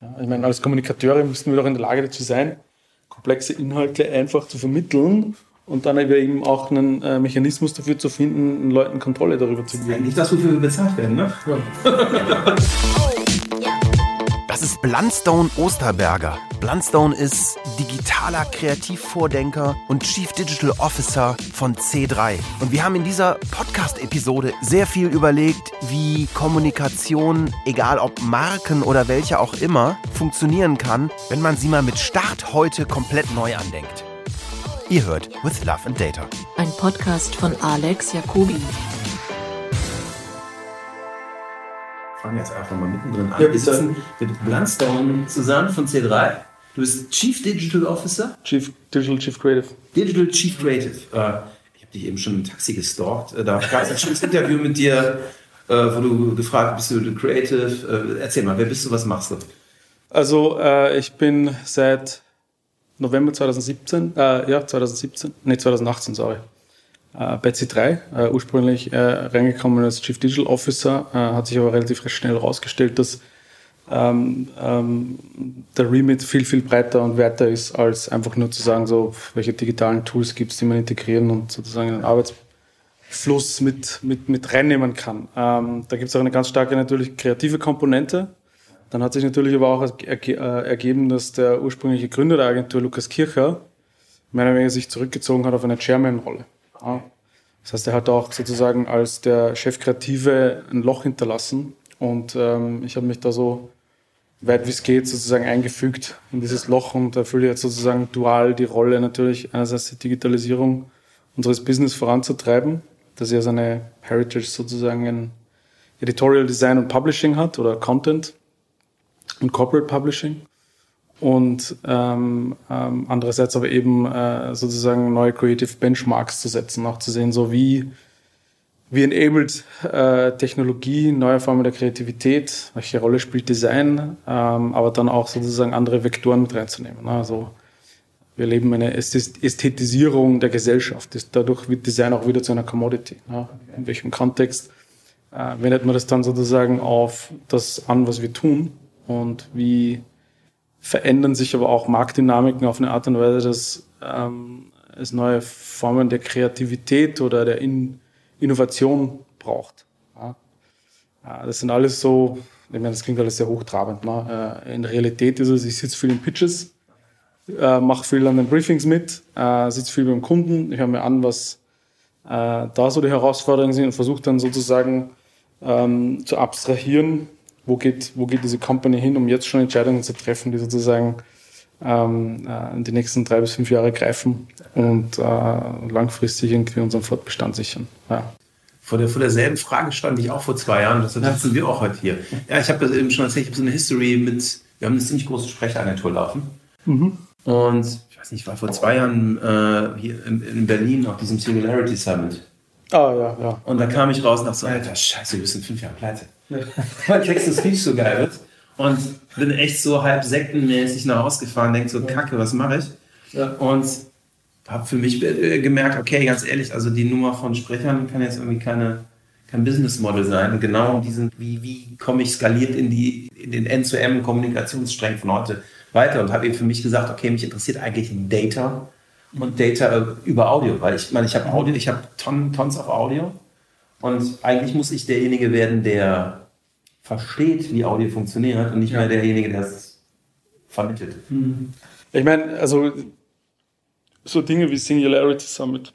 Ja, ich meine, als Kommunikateure müssten wir doch in der Lage dazu sein, komplexe Inhalte einfach zu vermitteln und dann eben auch einen äh, Mechanismus dafür zu finden, den Leuten Kontrolle darüber zu geben. Nicht das, wofür wir bezahlt werden, ne? Ja. Das ist Blundstone Osterberger. Blundstone ist digitaler Kreativvordenker und Chief Digital Officer von C3. Und wir haben in dieser Podcast-Episode sehr viel überlegt, wie Kommunikation, egal ob Marken oder welche auch immer, funktionieren kann, wenn man sie mal mit Start heute komplett neu andenkt. Ihr hört With Love and Data. Ein Podcast von Alex Jacobi. Fangen jetzt einfach mal mittendrin an. Ja, wir sitzen mit Blundstone zusammen von C3. Du bist Chief Digital Officer? Chief Digital Chief Creative. Digital Chief Creative. Äh, ich habe dich eben schon im Taxi gestalkt. Äh, da gab es ein schönes Interview mit dir, äh, wo du gefragt bist, du Creative. Erzähl mal, wer bist du, was machst du? Also, ich bin seit November 2017, ja, 2017, nee, 2018, sorry, äh, bei C3, äh, ursprünglich äh, reingekommen als Chief Digital Officer, äh, hat sich aber relativ schnell herausgestellt, dass ähm, ähm, der Remit viel, viel breiter und weiter ist, als einfach nur zu sagen, so, welche digitalen Tools gibt es, die man integrieren und sozusagen einen Arbeitsfluss mit, mit, mit reinnehmen kann. Ähm, da gibt es auch eine ganz starke natürlich kreative Komponente. Dann hat sich natürlich aber auch äh, ergeben, dass der ursprüngliche Gründer der Agentur, Lukas Kircher, meiner Meinung nach sich zurückgezogen hat auf eine Chairman-Rolle. Das heißt, er hat auch sozusagen als der Chefkreative ein Loch hinterlassen und ähm, ich habe mich da so weit wie es geht sozusagen eingefügt in dieses Loch und erfülle jetzt sozusagen dual die Rolle natürlich einerseits die Digitalisierung unseres Business voranzutreiben, dass er seine Heritage sozusagen in Editorial Design und Publishing hat oder Content und Corporate Publishing und ähm, ähm, andererseits aber eben äh, sozusagen neue Creative Benchmarks zu setzen, auch zu sehen, so wie wie enabled äh, Technologie, neue Formen der Kreativität, welche Rolle spielt Design, ähm, aber dann auch sozusagen andere Vektoren mit reinzunehmen. Ne? Also wir erleben eine Ästhetisierung der Gesellschaft. Dadurch wird Design auch wieder zu einer Commodity. Ne? In welchem Kontext äh, wendet man das dann sozusagen auf das an, was wir tun und wie verändern sich aber auch Marktdynamiken auf eine Art und Weise, dass ähm, es neue Formen der Kreativität oder der In Innovation braucht. Ja. Das sind alles so, ich meine, das klingt alles sehr hochtrabend. Ne? Äh, in Realität ist es, ich sitze viel in Pitches, äh, mache viel an den Briefings mit, äh, sitze viel beim Kunden, ich höre mir an, was äh, da so die Herausforderungen sind und versuche dann sozusagen ähm, zu abstrahieren wo geht, wo geht diese Company hin, um jetzt schon Entscheidungen zu treffen, die sozusagen ähm, äh, in die nächsten drei bis fünf Jahre greifen und äh, langfristig irgendwie unseren Fortbestand sichern. Ja. Vor, der, vor derselben Frage stand ich auch vor zwei Jahren, das sitzen wir auch heute hier. Ja, ich habe eben schon erzählt, ich habe so eine History mit, wir haben eine ziemlich große Sprechagentur laufen. Mhm. Und ich weiß nicht, ich war vor zwei Jahren äh, hier in, in Berlin auf diesem Singularity Summit. Ah, ja, ja. Und da kam ich raus und dachte so, Alter, scheiße, wir sind fünf Jahre pleite. Weil Texas Speech so geil wird. Und bin echt so halb sektenmäßig nach Hause gefahren, denk so, kacke, was mache ich? Und habe für mich äh, gemerkt, okay, ganz ehrlich, also die Nummer von Sprechern kann jetzt irgendwie keine, kein Business Model sein. Und genau diesen, wie, wie komme ich skaliert in, die, in den N2M-Kommunikationssträngen von heute weiter und habe eben für mich gesagt, okay, mich interessiert eigentlich Data und Data über Audio, weil ich meine, ich habe Audio, ich habe Tonnen, Tons of Audio und eigentlich muss ich derjenige werden, der versteht, wie Audio funktioniert und nicht ja. mehr derjenige, der es vermittelt. Hm. Ich meine, also so Dinge wie Singularity Summit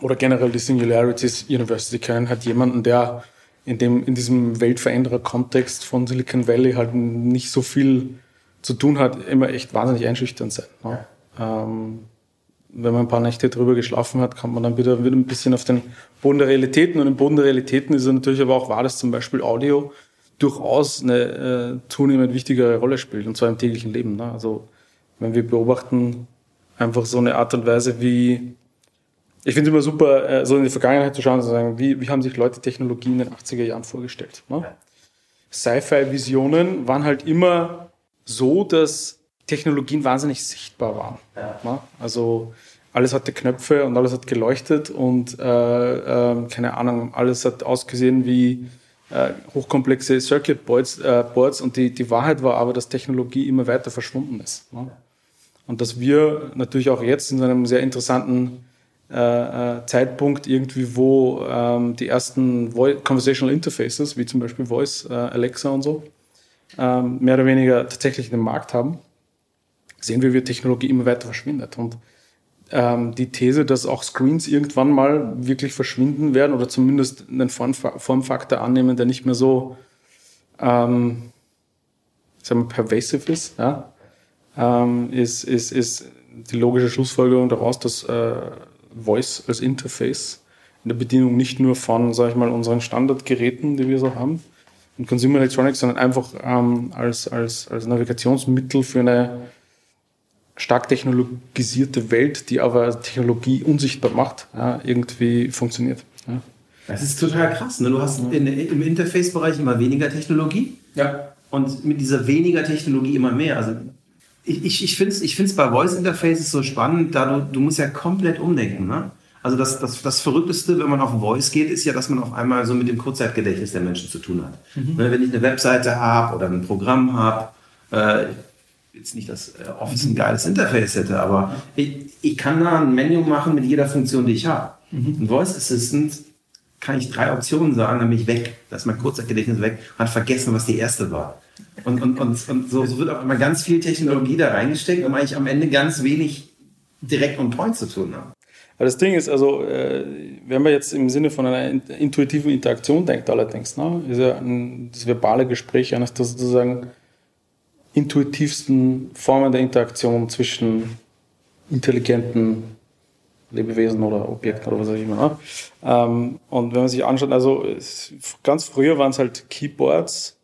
oder generell die Singularities University kennen hat jemanden, der in, dem, in diesem Weltveränderer-Kontext von Silicon Valley halt nicht so viel zu tun hat, immer echt wahnsinnig einschüchternd sein. Ne? Ja. Ähm, wenn man ein paar Nächte drüber geschlafen hat, kommt man dann wieder, wieder ein bisschen auf den Boden der Realitäten. Und im Boden der Realitäten ist es natürlich aber auch wahr, dass zum Beispiel Audio durchaus eine äh, zunehmend wichtigere Rolle spielt, und zwar im täglichen Leben. Ne? Also wenn wir beobachten einfach so eine Art und Weise, wie ich finde es immer super, äh, so in die Vergangenheit zu schauen und zu sagen, wie, wie haben sich Leute Technologie in den 80er Jahren vorgestellt. Ne? Sci-Fi-Visionen waren halt immer so, dass Technologien wahnsinnig sichtbar waren. Ja. Also alles hatte Knöpfe und alles hat geleuchtet und äh, äh, keine Ahnung, alles hat ausgesehen wie äh, hochkomplexe Circuit Boards, äh, Boards und die, die Wahrheit war aber, dass Technologie immer weiter verschwunden ist. Ne? Und dass wir natürlich auch jetzt in einem sehr interessanten äh, äh, Zeitpunkt irgendwie, wo ähm, die ersten Voice Conversational Interfaces, wie zum Beispiel Voice, Alexa und so, ähm, mehr oder weniger tatsächlich den Markt haben, sehen wir, wie Technologie immer weiter verschwindet. Und ähm, die These, dass auch Screens irgendwann mal wirklich verschwinden werden oder zumindest einen Formfaktor annehmen, der nicht mehr so ähm, sagen wir, pervasive ist, ja, ähm, ist, ist, ist die logische Schlussfolgerung daraus, dass äh, Voice als Interface in der Bedienung nicht nur von, sage ich mal, unseren Standardgeräten, die wir so haben, in Consumer Electronics, sondern einfach ähm, als, als, als Navigationsmittel für eine stark technologisierte Welt, die aber Technologie unsichtbar macht, ja, irgendwie funktioniert. Ja. Das ist total krass. Ne? Du hast in, im Interface-Bereich immer weniger Technologie. Ja. Und mit dieser weniger Technologie immer mehr. Also ich, ich, ich finde es ich find's bei Voice Interfaces so spannend, da du, du musst ja komplett umdenken. Ne? Also das, das, das Verrückteste, wenn man auf Voice geht, ist ja, dass man auf einmal so mit dem Kurzzeitgedächtnis der Menschen zu tun hat. Mhm. Ne, wenn ich eine Webseite habe oder ein Programm habe, äh, jetzt nicht, dass äh, Office ein geiles Interface hätte, aber ich, ich kann da ein Menü machen mit jeder Funktion, die ich habe. Mhm. Ein Voice Assistant kann ich drei Optionen sagen, dann bin ich weg. Da ist mein Kurzzeitgedächtnis weg, hat vergessen, was die erste war. Und, und, und, und so, so wird auch immer ganz viel Technologie da reingesteckt, um eigentlich am Ende ganz wenig direkt on point zu tun haben. Aber das Ding ist, also, äh, wenn man jetzt im Sinne von einer intuitiven Interaktion denkt, allerdings, ne, ist ja ein, das verbale Gespräch eines der sozusagen intuitivsten Formen der Interaktion zwischen intelligenten Lebewesen oder Objekten oder was auch immer. Ne? Ähm, und wenn man sich anschaut, also ganz früher waren es halt Keyboards,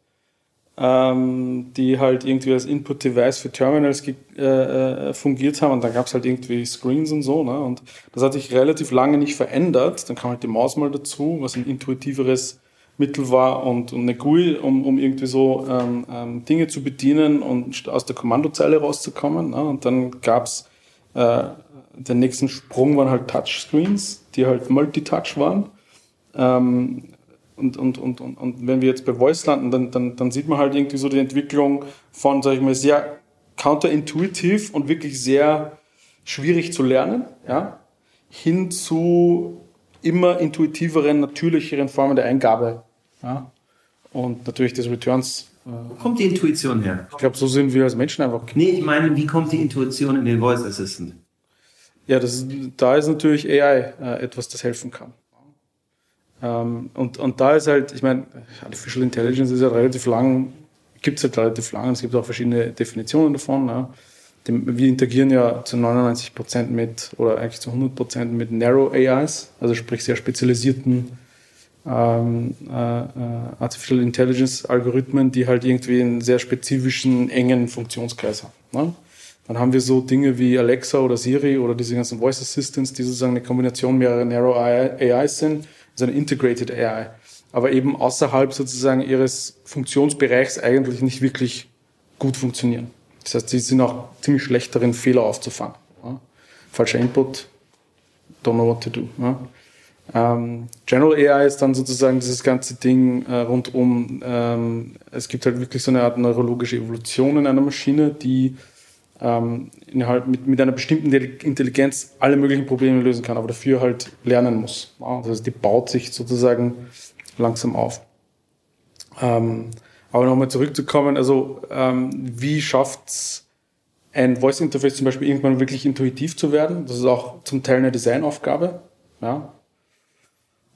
ähm, die halt irgendwie als Input-Device für Terminals äh, äh, fungiert haben und dann gab es halt irgendwie Screens und so. Ne? Und das hat sich relativ lange nicht verändert. Dann kam halt die Maus mal dazu, was ein intuitiveres Mittel war und, und eine GUI, um, um irgendwie so ähm, ähm, Dinge zu bedienen und aus der Kommandozeile rauszukommen. Ne? Und dann gab's äh, den nächsten Sprung waren halt Touchscreens, die halt Multitouch waren. Ähm, und, und, und, und, und wenn wir jetzt bei Voice landen, dann, dann, dann sieht man halt irgendwie so die Entwicklung von, sag ich mal, sehr counterintuitiv und wirklich sehr schwierig zu lernen, ja, hin zu immer intuitiveren, natürlicheren Formen der Eingabe. Ja. Und natürlich des Returns. Wo kommt die Intuition her? Ich glaube, so sind wir als Menschen einfach. Nee, ich meine, wie kommt die Intuition in den Voice Assistant? Ja, das, da ist natürlich AI äh, etwas, das helfen kann. Ähm, und, und da ist halt, ich meine, Artificial Intelligence ist ja relativ lang, gibt es halt relativ lang, es gibt auch verschiedene Definitionen davon. Ja. Wir interagieren ja zu 99 Prozent mit, oder eigentlich zu 100 Prozent mit Narrow AIs, also sprich sehr spezialisierten ähm, äh, äh, Artificial Intelligence Algorithmen, die halt irgendwie einen sehr spezifischen, engen Funktionskreis haben. Ne? Dann haben wir so Dinge wie Alexa oder Siri oder diese ganzen Voice Assistants, die sozusagen eine Kombination mehrerer Narrow AIs sind so eine Integrated AI, aber eben außerhalb sozusagen ihres Funktionsbereichs eigentlich nicht wirklich gut funktionieren. Das heißt, sie sind auch ziemlich schlecht darin, Fehler aufzufangen. Ja? Falscher Input, don't know what to do. Ja? Ähm, General AI ist dann sozusagen dieses ganze Ding äh, rund um, ähm, es gibt halt wirklich so eine Art neurologische Evolution in einer Maschine, die ähm, innerhalb mit, mit einer bestimmten Intelligenz alle möglichen Probleme lösen kann, aber dafür halt lernen muss. Ja, das heißt, die baut sich sozusagen langsam auf. Ähm, aber nochmal zurückzukommen, also ähm, wie schafft ein Voice Interface zum Beispiel irgendwann wirklich intuitiv zu werden? Das ist auch zum Teil eine Designaufgabe. Ja.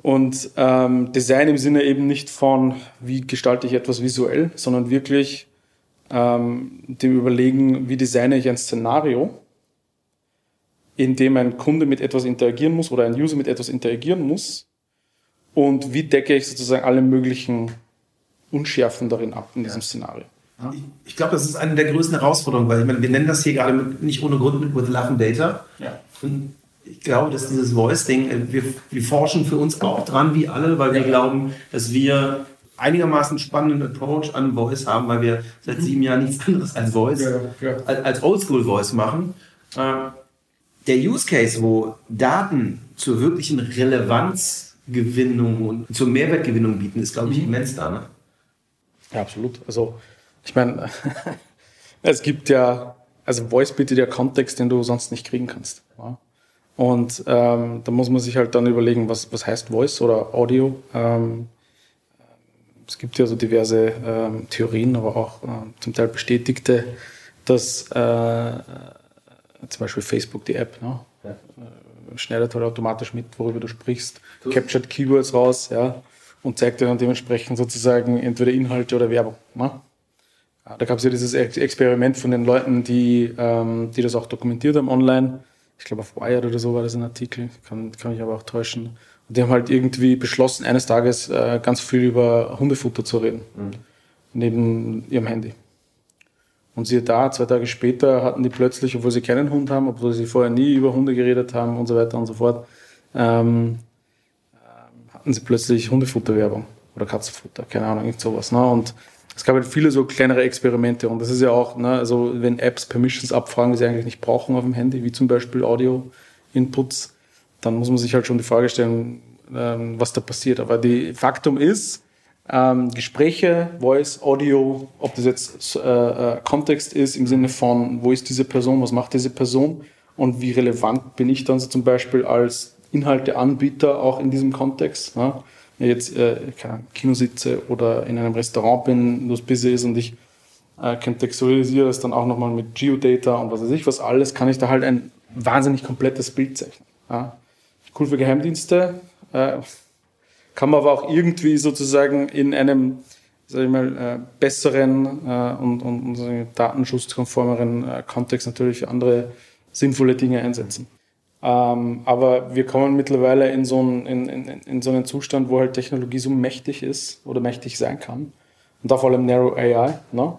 Und ähm, Design im Sinne eben nicht von, wie gestalte ich etwas visuell, sondern wirklich ähm, dem Überlegen, wie designe ich ein Szenario, in dem ein Kunde mit etwas interagieren muss oder ein User mit etwas interagieren muss und wie decke ich sozusagen alle möglichen Unschärfen darin ab in diesem. Szenario. Ich, ich glaube, das ist eine der größten Herausforderungen, weil ich meine, wir nennen das hier gerade mit, nicht ohne Grund mit With Love and Data. Ja. Und ich glaube, dass dieses Voice-Ding, äh, wir, wir forschen für uns auch dran, wie alle, weil wir glauben, dass wir einigermaßen spannenden Approach an Voice haben, weil wir seit sieben Jahren nichts anderes als Voice, ja, ja. als Oldschool Voice machen. Ähm, der Use Case, wo Daten zur wirklichen Relevanz Gewinnung und zur Mehrwertgewinnung bieten, ist, glaube ich, mhm. immens da. Ne? Ja, absolut. Also, ich meine, es gibt ja, also Voice bietet ja Kontext, den du sonst nicht kriegen kannst. Und ähm, da muss man sich halt dann überlegen, was, was heißt Voice oder Audio. Ähm, es gibt ja so diverse ähm, Theorien, aber auch äh, zum Teil bestätigte, dass äh, zum Beispiel Facebook, die App, ne? Ja. Äh, schneidet halt automatisch mit, worüber du sprichst, du. captured Keywords raus, ja, und zeigt dir dann dementsprechend sozusagen entweder Inhalte oder Werbung. Ne? Da gab es ja dieses Experiment von den Leuten, die, ähm, die das auch dokumentiert haben online. Ich glaube auf Wired oder so war das ein Artikel, kann, kann mich aber auch täuschen. Und die haben halt irgendwie beschlossen, eines Tages äh, ganz viel über Hundefutter zu reden, mhm. neben ihrem Handy. Und siehe da, zwei Tage später hatten die plötzlich, obwohl sie keinen Hund haben, obwohl sie vorher nie über Hunde geredet haben und so weiter und so fort, ähm, ähm hatten sie plötzlich Hundefutterwerbung oder Katzenfutter, keine Ahnung, irgend sowas. Ne? Und es gab halt viele so kleinere Experimente und das ist ja auch, ne, also wenn Apps Permissions abfragen, die sie eigentlich nicht brauchen auf dem Handy, wie zum Beispiel Audio-Inputs, dann muss man sich halt schon die Frage stellen, ähm, was da passiert. Aber die Faktum ist, ähm, Gespräche, Voice, Audio, ob das jetzt äh, äh, Kontext ist im Sinne von, wo ist diese Person, was macht diese Person und wie relevant bin ich dann so zum Beispiel als Inhalteanbieter auch in diesem Kontext. Ne? Jetzt äh, Kino sitze oder in einem Restaurant bin, wo es busy ist und ich äh, kontextualisiere das dann auch nochmal mit Geodata und was weiß ich was alles, kann ich da halt ein wahnsinnig komplettes Bild zeichnen. Ja? Cool für Geheimdienste, äh, kann man aber auch irgendwie sozusagen in einem sag ich mal, äh, besseren äh, und, und, und datenschutzkonformeren äh, Kontext natürlich für andere sinnvolle Dinge einsetzen. Ähm, aber wir kommen mittlerweile in so, einen, in, in, in so einen Zustand, wo halt Technologie so mächtig ist oder mächtig sein kann. Und da vor allem Narrow AI, ne?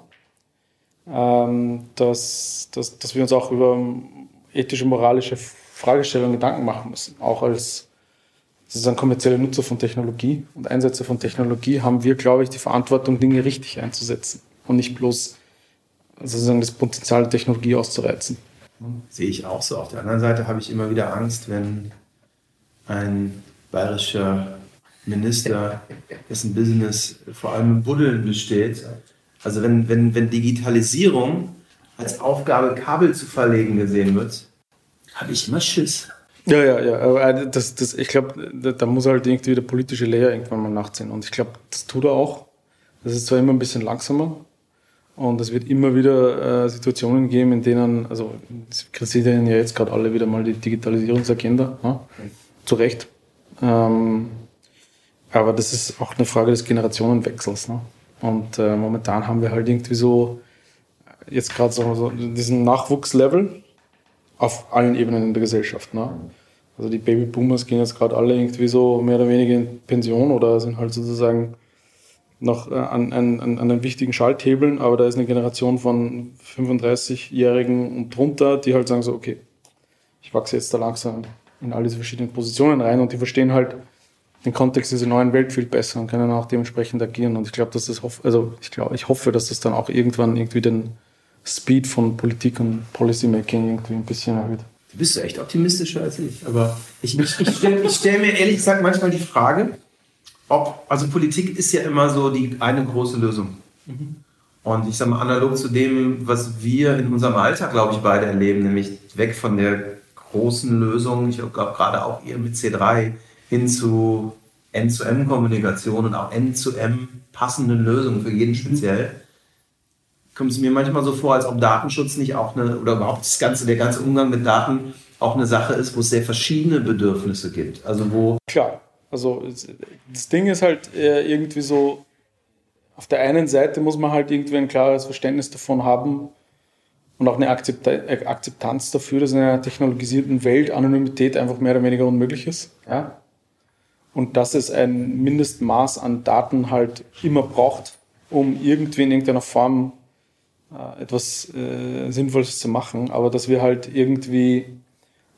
ähm, dass, dass, dass wir uns auch über ethische, moralische Fragestellungen Gedanken machen müssen. Auch als sozusagen kommerzielle Nutzer von Technologie und Einsätze von Technologie haben wir, glaube ich, die Verantwortung, Dinge richtig einzusetzen und nicht bloß sozusagen das Potenzial der Technologie auszureizen. Sehe ich auch so. Auf der anderen Seite habe ich immer wieder Angst, wenn ein bayerischer Minister, dessen Business vor allem im Buddeln besteht, also wenn, wenn, wenn Digitalisierung als Aufgabe Kabel zu verlegen gesehen wird, habe ich immer Schiss. Ja, ja, ja. Äh, das, das, ich glaube, da, muss halt irgendwie der politische Layer irgendwann mal nachziehen. Und ich glaube, das tut er auch. Das ist zwar immer ein bisschen langsamer. Und es wird immer wieder äh, Situationen geben, in denen, also kritisieren ja jetzt gerade alle wieder mal die Digitalisierungsagenda. Ja? Zu Recht. Ähm, aber das ist auch eine Frage des Generationenwechsels. Ne? Und äh, momentan haben wir halt irgendwie so, jetzt gerade so, so diesen Nachwuchslevel auf allen Ebenen in der Gesellschaft. Ne? Also die Babyboomers gehen jetzt gerade alle irgendwie so mehr oder weniger in Pension oder sind halt sozusagen noch äh, an, an, an den wichtigen Schalthebeln, aber da ist eine Generation von 35-Jährigen und drunter, die halt sagen so, okay, ich wachse jetzt da langsam in all diese verschiedenen Positionen rein und die verstehen halt den Kontext dieser neuen Welt viel besser und können auch dementsprechend agieren. Und ich glaube, dass das also ich glaube, ich hoffe, dass das dann auch irgendwann irgendwie den Speed von Politik und Policymaking irgendwie ein bisschen erhöht. Du bist echt optimistischer als ich. Aber ich, ich, ich stelle stell mir ehrlich gesagt manchmal die Frage, ob, also Politik ist ja immer so die eine große Lösung. Mhm. Und ich sage mal, analog zu dem, was wir in unserem Alltag, glaube ich, beide erleben, nämlich weg von der großen Lösung, ich glaube gerade auch ihr mit C3, hin zu N-zu-M-Kommunikation und auch N-zu-M passenden Lösungen für jeden speziell kommt es mir manchmal so vor, als ob Datenschutz nicht auch eine, oder überhaupt das ganze, der ganze Umgang mit Daten auch eine Sache ist, wo es sehr verschiedene Bedürfnisse gibt. Also wo. Klar, also das Ding ist halt äh, irgendwie so, auf der einen Seite muss man halt irgendwie ein klares Verständnis davon haben und auch eine Akzeptanz dafür, dass in einer technologisierten Welt Anonymität einfach mehr oder weniger unmöglich ist. Ja? Und dass es ein Mindestmaß an Daten halt immer braucht, um irgendwie in irgendeiner Form äh, etwas äh, Sinnvolles zu machen, aber dass wir halt irgendwie,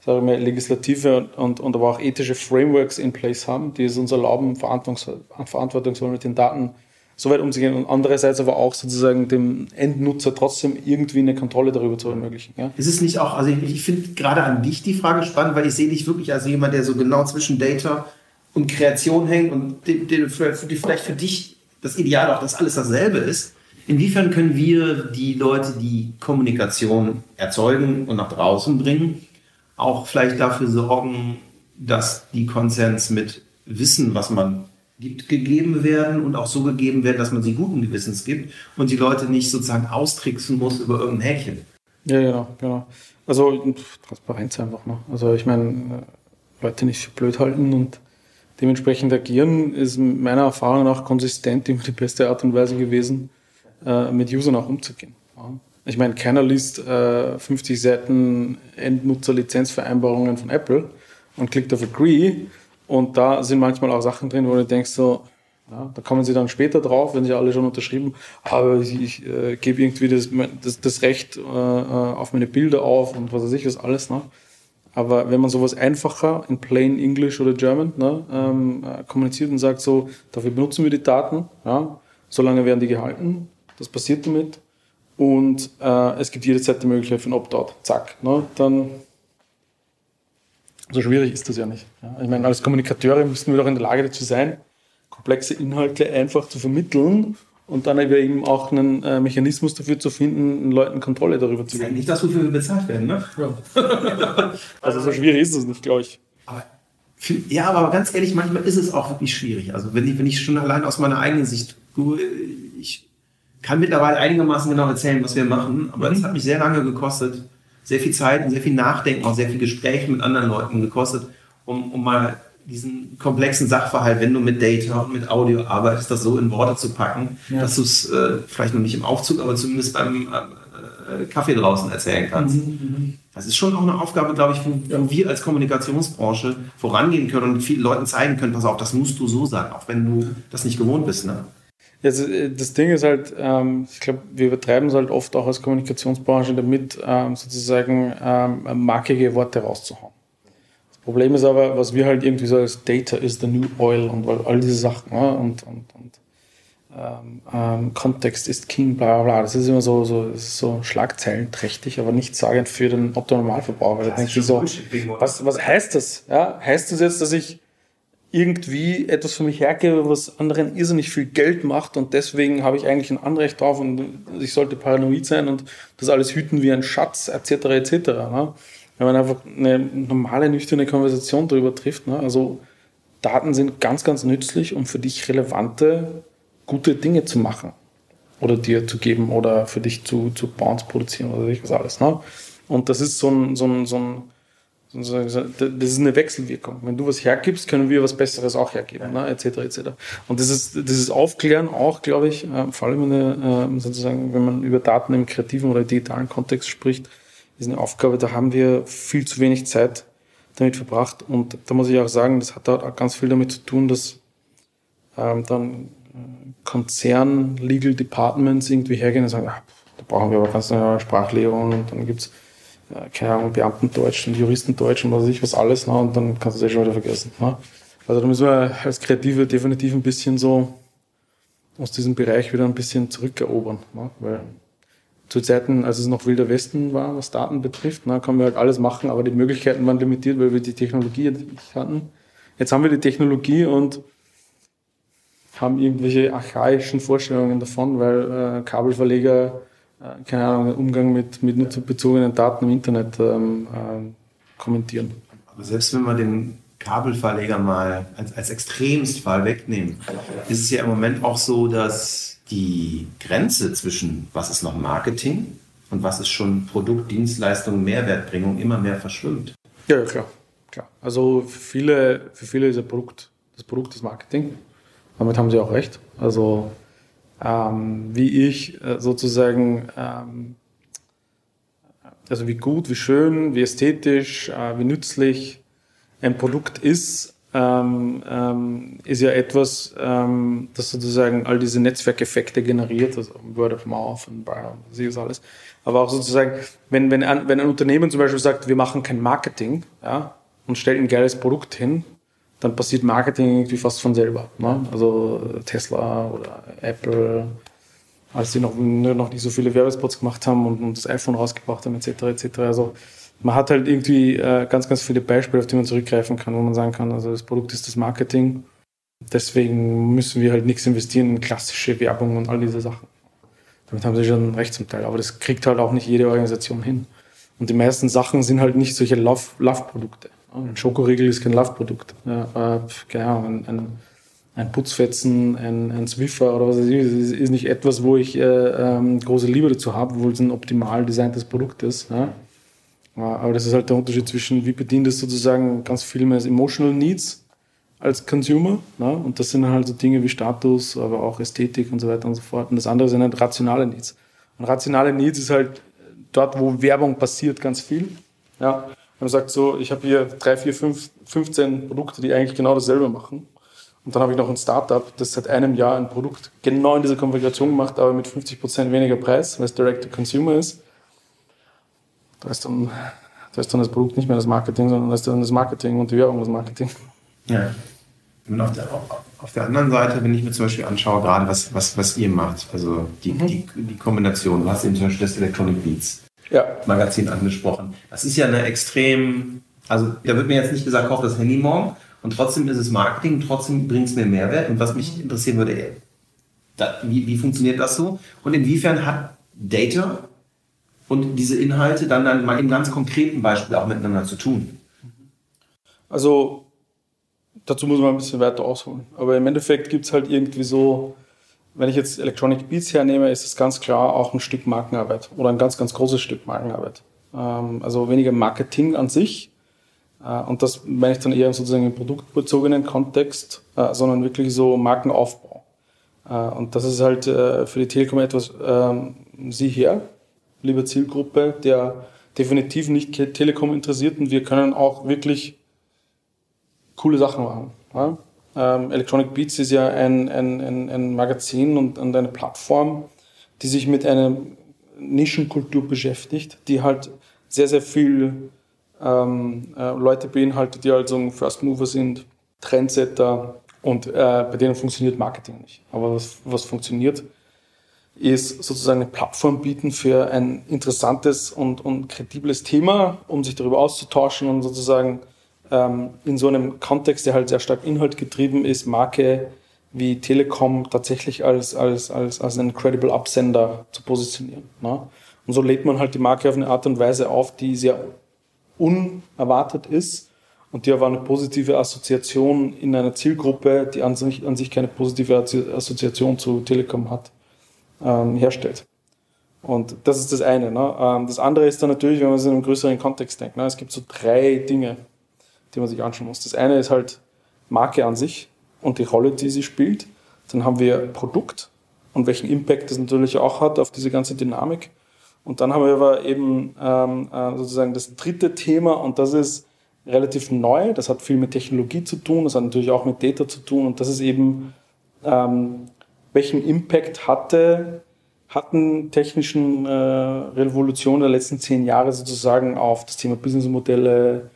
sagen wir, legislative und, und, und aber auch ethische Frameworks in place haben, die es uns erlauben, verantwortungsvoll mit den Daten so weit umzugehen und andererseits aber auch sozusagen dem Endnutzer trotzdem irgendwie eine Kontrolle darüber zu ermöglichen. Ja? Ist es nicht auch, also ich, ich finde gerade an dich die Frage spannend, weil ich sehe dich wirklich als jemand, der so genau zwischen Data um Kreation hängt und die, die, die vielleicht für dich das Ideal auch, dass alles dasselbe ist. Inwiefern können wir die Leute, die Kommunikation erzeugen und nach draußen bringen, auch vielleicht dafür sorgen, dass die Konsens mit Wissen, was man gibt, gegeben werden und auch so gegeben werden, dass man sie guten Gewissens gibt und die Leute nicht sozusagen austricksen muss über irgendein Häkchen. Ja, genau, genau. Also Transparenz einfach. Ne? Also ich meine, Leute nicht für blöd halten und dementsprechend agieren ist meiner Erfahrung nach konsistent immer die beste Art und Weise gewesen, äh, mit Usern auch umzugehen. Ich meine, keiner liest äh, 50 Seiten Endnutzer-Lizenzvereinbarungen von Apple und klickt auf Agree und da sind manchmal auch Sachen drin, wo du denkst so, ja, da kommen sie dann später drauf, wenn sie alle schon unterschrieben, aber ich, ich äh, gebe irgendwie das, das, das Recht äh, auf meine Bilder auf und was weiß ich was alles. Ne? Aber wenn man sowas einfacher in plain English oder German ne, ähm, äh, kommuniziert und sagt so, dafür benutzen wir die Daten, ja, solange werden die gehalten, das passiert damit und äh, es gibt jederzeit die Möglichkeit für ein Opt-out, zack, ne, dann so schwierig ist das ja nicht. Ja. Ich meine, als Kommunikateure müssten wir doch in der Lage dazu sein, komplexe Inhalte einfach zu vermitteln und dann eben auch einen äh, Mechanismus dafür zu finden, den Leuten Kontrolle darüber zu geben. Nicht das, wofür wir bezahlt werden, ne? Ja. also so schwierig ist es nicht, glaube ich. Aber, ja, aber ganz ehrlich, manchmal ist es auch wirklich schwierig. Also wenn ich, wenn ich schon allein aus meiner eigenen Sicht, ich kann mittlerweile einigermaßen genau erzählen, was wir machen, aber mhm. hat mich sehr lange gekostet, sehr viel Zeit und sehr viel Nachdenken, auch sehr viel Gespräch mit anderen Leuten gekostet, um, um mal diesen komplexen Sachverhalt, wenn du mit Data und mit Audio arbeitest, das so in Worte zu packen, ja. dass du es äh, vielleicht noch nicht im Aufzug, aber zumindest beim äh, Kaffee draußen erzählen kannst. Mhm, mhm. das ist schon auch eine Aufgabe, glaube ich, wo, wo, wir als Kommunikationsbranche vorangehen können und vielen Leuten zeigen können, pass auf, das musst du so sagen, auch wenn du das nicht gewohnt bist. Ne? Also das Ding ist halt, ähm, ich glaube, wir übertreiben es halt oft auch als Kommunikationsbranche damit, ähm, sozusagen ähm, markige Worte rauszuhauen. Das Problem ist aber, was wir halt irgendwie so als Data is the new oil und all diese Sachen ne? und, und, und ähm, ähm, Kontext ist King, bla bla bla. Das ist immer so, so, so schlagzeilenträchtig, aber nicht sagend für den. Da denke ich so, was, was heißt das? Ja? Heißt das jetzt, dass ich irgendwie etwas für mich hergebe, was anderen irrsinnig viel Geld macht und deswegen habe ich eigentlich ein Anrecht drauf und ich sollte paranoid sein und das alles hüten wie ein Schatz, etc. etc. Ne? Wenn man einfach eine normale, nüchterne Konversation darüber trifft. Ne? Also Daten sind ganz, ganz nützlich, um für dich relevante, gute Dinge zu machen oder dir zu geben oder für dich zu, zu bauen, produzieren oder was alles. Ne? Und das ist so ein, so ein, so ein das ist eine Wechselwirkung. Wenn du was hergibst, können wir was Besseres auch hergeben, ne? etc. etc. Und das ist dieses Aufklären auch, glaube ich, äh, vor allem eine, äh, sozusagen, wenn man über Daten im kreativen oder digitalen Kontext spricht, ist eine Aufgabe, da haben wir viel zu wenig Zeit damit verbracht. Und da muss ich auch sagen, das hat auch ganz viel damit zu tun, dass ähm, dann äh, Konzern, Legal Departments irgendwie hergehen und sagen, ah, da brauchen wir aber ganz eine Sprachlehrung und dann gibt's keine Ahnung, Beamtendeutsch und Juristendeutsch und was weiß ich was alles, ne? und dann kannst du es eh schon wieder vergessen. Ne? Also da müssen wir als Kreative definitiv ein bisschen so aus diesem Bereich wieder ein bisschen zurückerobern. Ne? Weil zu Zeiten, als es noch Wilder Westen war, was Daten betrifft, ne, können wir halt alles machen, aber die Möglichkeiten waren limitiert, weil wir die Technologie nicht hatten. Jetzt haben wir die Technologie und haben irgendwelche archaischen Vorstellungen davon, weil äh, Kabelverleger keine Ahnung, Umgang mit, mit nutzerbezogenen Daten im Internet ähm, äh, kommentieren. Aber selbst wenn wir den Kabelverleger mal als, als Extremstfall wegnehmen, ist es ja im Moment auch so, dass die Grenze zwischen was ist noch Marketing und was ist schon Produkt, Dienstleistung, Mehrwertbringung immer mehr verschwimmt. Ja, ja klar. klar. Also für viele, für viele ist das Produkt, das Produkt das Marketing. Damit haben sie auch recht. Also ähm, wie ich äh, sozusagen, ähm, also wie gut, wie schön, wie ästhetisch, äh, wie nützlich ein Produkt ist, ähm, ähm ist ja etwas, ähm, das sozusagen all diese Netzwerkeffekte generiert, also Word of Mouth und was alles. Aber auch sozusagen, wenn, wenn, ein, wenn ein Unternehmen zum Beispiel sagt, wir machen kein Marketing, ja, und stellt ein geiles Produkt hin, dann passiert Marketing irgendwie fast von selber. Ne? Also Tesla oder Apple, als sie noch, noch nicht so viele Werbespots gemacht haben und, und das iPhone rausgebracht haben, etc. etc. Also man hat halt irgendwie äh, ganz, ganz viele Beispiele, auf die man zurückgreifen kann, wo man sagen kann, also das Produkt ist das Marketing. Deswegen müssen wir halt nichts investieren in klassische Werbung und all diese Sachen. Damit haben sie schon recht zum Teil. Aber das kriegt halt auch nicht jede Organisation hin. Und die meisten Sachen sind halt nicht solche Love-Produkte. Ein Schokoriegel ist kein Love-Produkt. Ja, äh, keine Ahnung, ein, ein, Putzfetzen, ein, ein Swiffer oder was weiß ich, ist, ist nicht etwas, wo ich äh, ähm, große Liebe dazu habe, obwohl es ein optimal designtes Produkt ist. Ja. Aber das ist halt der Unterschied zwischen, wie bedient es sozusagen ganz viel mehr als Emotional Needs als Consumer. Ne? Und das sind halt so Dinge wie Status, aber auch Ästhetik und so weiter und so fort. Und das andere sind halt rationale Needs. Und rationale Needs ist halt dort, wo Werbung passiert, ganz viel. Ja, man sagt so, ich habe hier drei, vier, fünf, 15 Produkte, die eigentlich genau dasselbe machen. Und dann habe ich noch ein Startup, das seit einem Jahr ein Produkt genau in dieser Konfiguration macht, aber mit 50 Prozent weniger Preis, weil es Direct-to-Consumer ist. Da ist, dann, da ist dann das Produkt nicht mehr das Marketing, sondern da ist dann das Marketing und die Werbung das Marketing. Ja. Und auf der, auf der anderen Seite, wenn ich mir zum Beispiel anschaue, gerade was, was, was ihr macht, also die, mhm. die, die Kombination, du hast eben zum Beispiel das Electronic Beats. Magazin angesprochen. Das ist ja eine extrem, also da wird mir jetzt nicht gesagt, kauf das Handy morgen und trotzdem ist es Marketing, trotzdem bringt es mir Mehrwert. Und was mich interessieren würde, da, wie, wie funktioniert das so? Und inwiefern hat Data und diese Inhalte dann, dann mal im ganz konkreten Beispiel auch miteinander zu tun? Also dazu muss man ein bisschen weiter ausholen. Aber im Endeffekt gibt es halt irgendwie so, wenn ich jetzt Electronic Beats hernehme, ist es ganz klar auch ein Stück Markenarbeit oder ein ganz, ganz großes Stück Markenarbeit. Ähm, also weniger Marketing an sich. Äh, und das meine ich dann eher sozusagen im produktbezogenen Kontext, äh, sondern wirklich so Markenaufbau. Äh, und das ist halt für die Telekom etwas, ähm, sieh her, liebe Zielgruppe, der definitiv nicht Telekom interessiert und wir können auch wirklich coole Sachen machen. Ähm, Electronic Beats ist ja ein, ein, ein, ein Magazin und, und, eine Plattform, die sich mit einer Nischenkultur beschäftigt, die halt sehr, sehr viel ähm, äh, Leute beinhaltet, die halt so First Mover sind, Trendsetter und äh, bei denen funktioniert Marketing nicht. Aber was, was funktioniert, ist sozusagen eine Plattform bieten für ein interessantes und, und kredibles Thema, um sich darüber auszutauschen und sozusagen ähm, in so einem Kontext, der halt sehr stark inhaltgetrieben ist, Marke wie Telekom tatsächlich als, als, als, als einen credible Absender zu positionieren. Ne? Und so lädt man halt die Marke auf eine Art und Weise auf, die sehr unerwartet ist und die aber eine positive Assoziation in einer Zielgruppe, die an sich, an sich keine positive Assoziation zu Telekom hat, ähm, herstellt. Und das ist das eine. Ne? Ähm, das andere ist dann natürlich, wenn man es in einem größeren Kontext denkt. Ne? Es gibt so drei Dinge, die man sich anschauen muss. Das eine ist halt Marke an sich und die Rolle, die sie spielt. Dann haben wir Produkt und welchen Impact das natürlich auch hat auf diese ganze Dynamik. Und dann haben wir aber eben ähm, äh, sozusagen das dritte Thema und das ist relativ neu. Das hat viel mit Technologie zu tun, das hat natürlich auch mit Data zu tun und das ist eben, ähm, welchen Impact hatte, hatten technischen äh, Revolutionen der letzten zehn Jahre sozusagen auf das Thema Businessmodelle,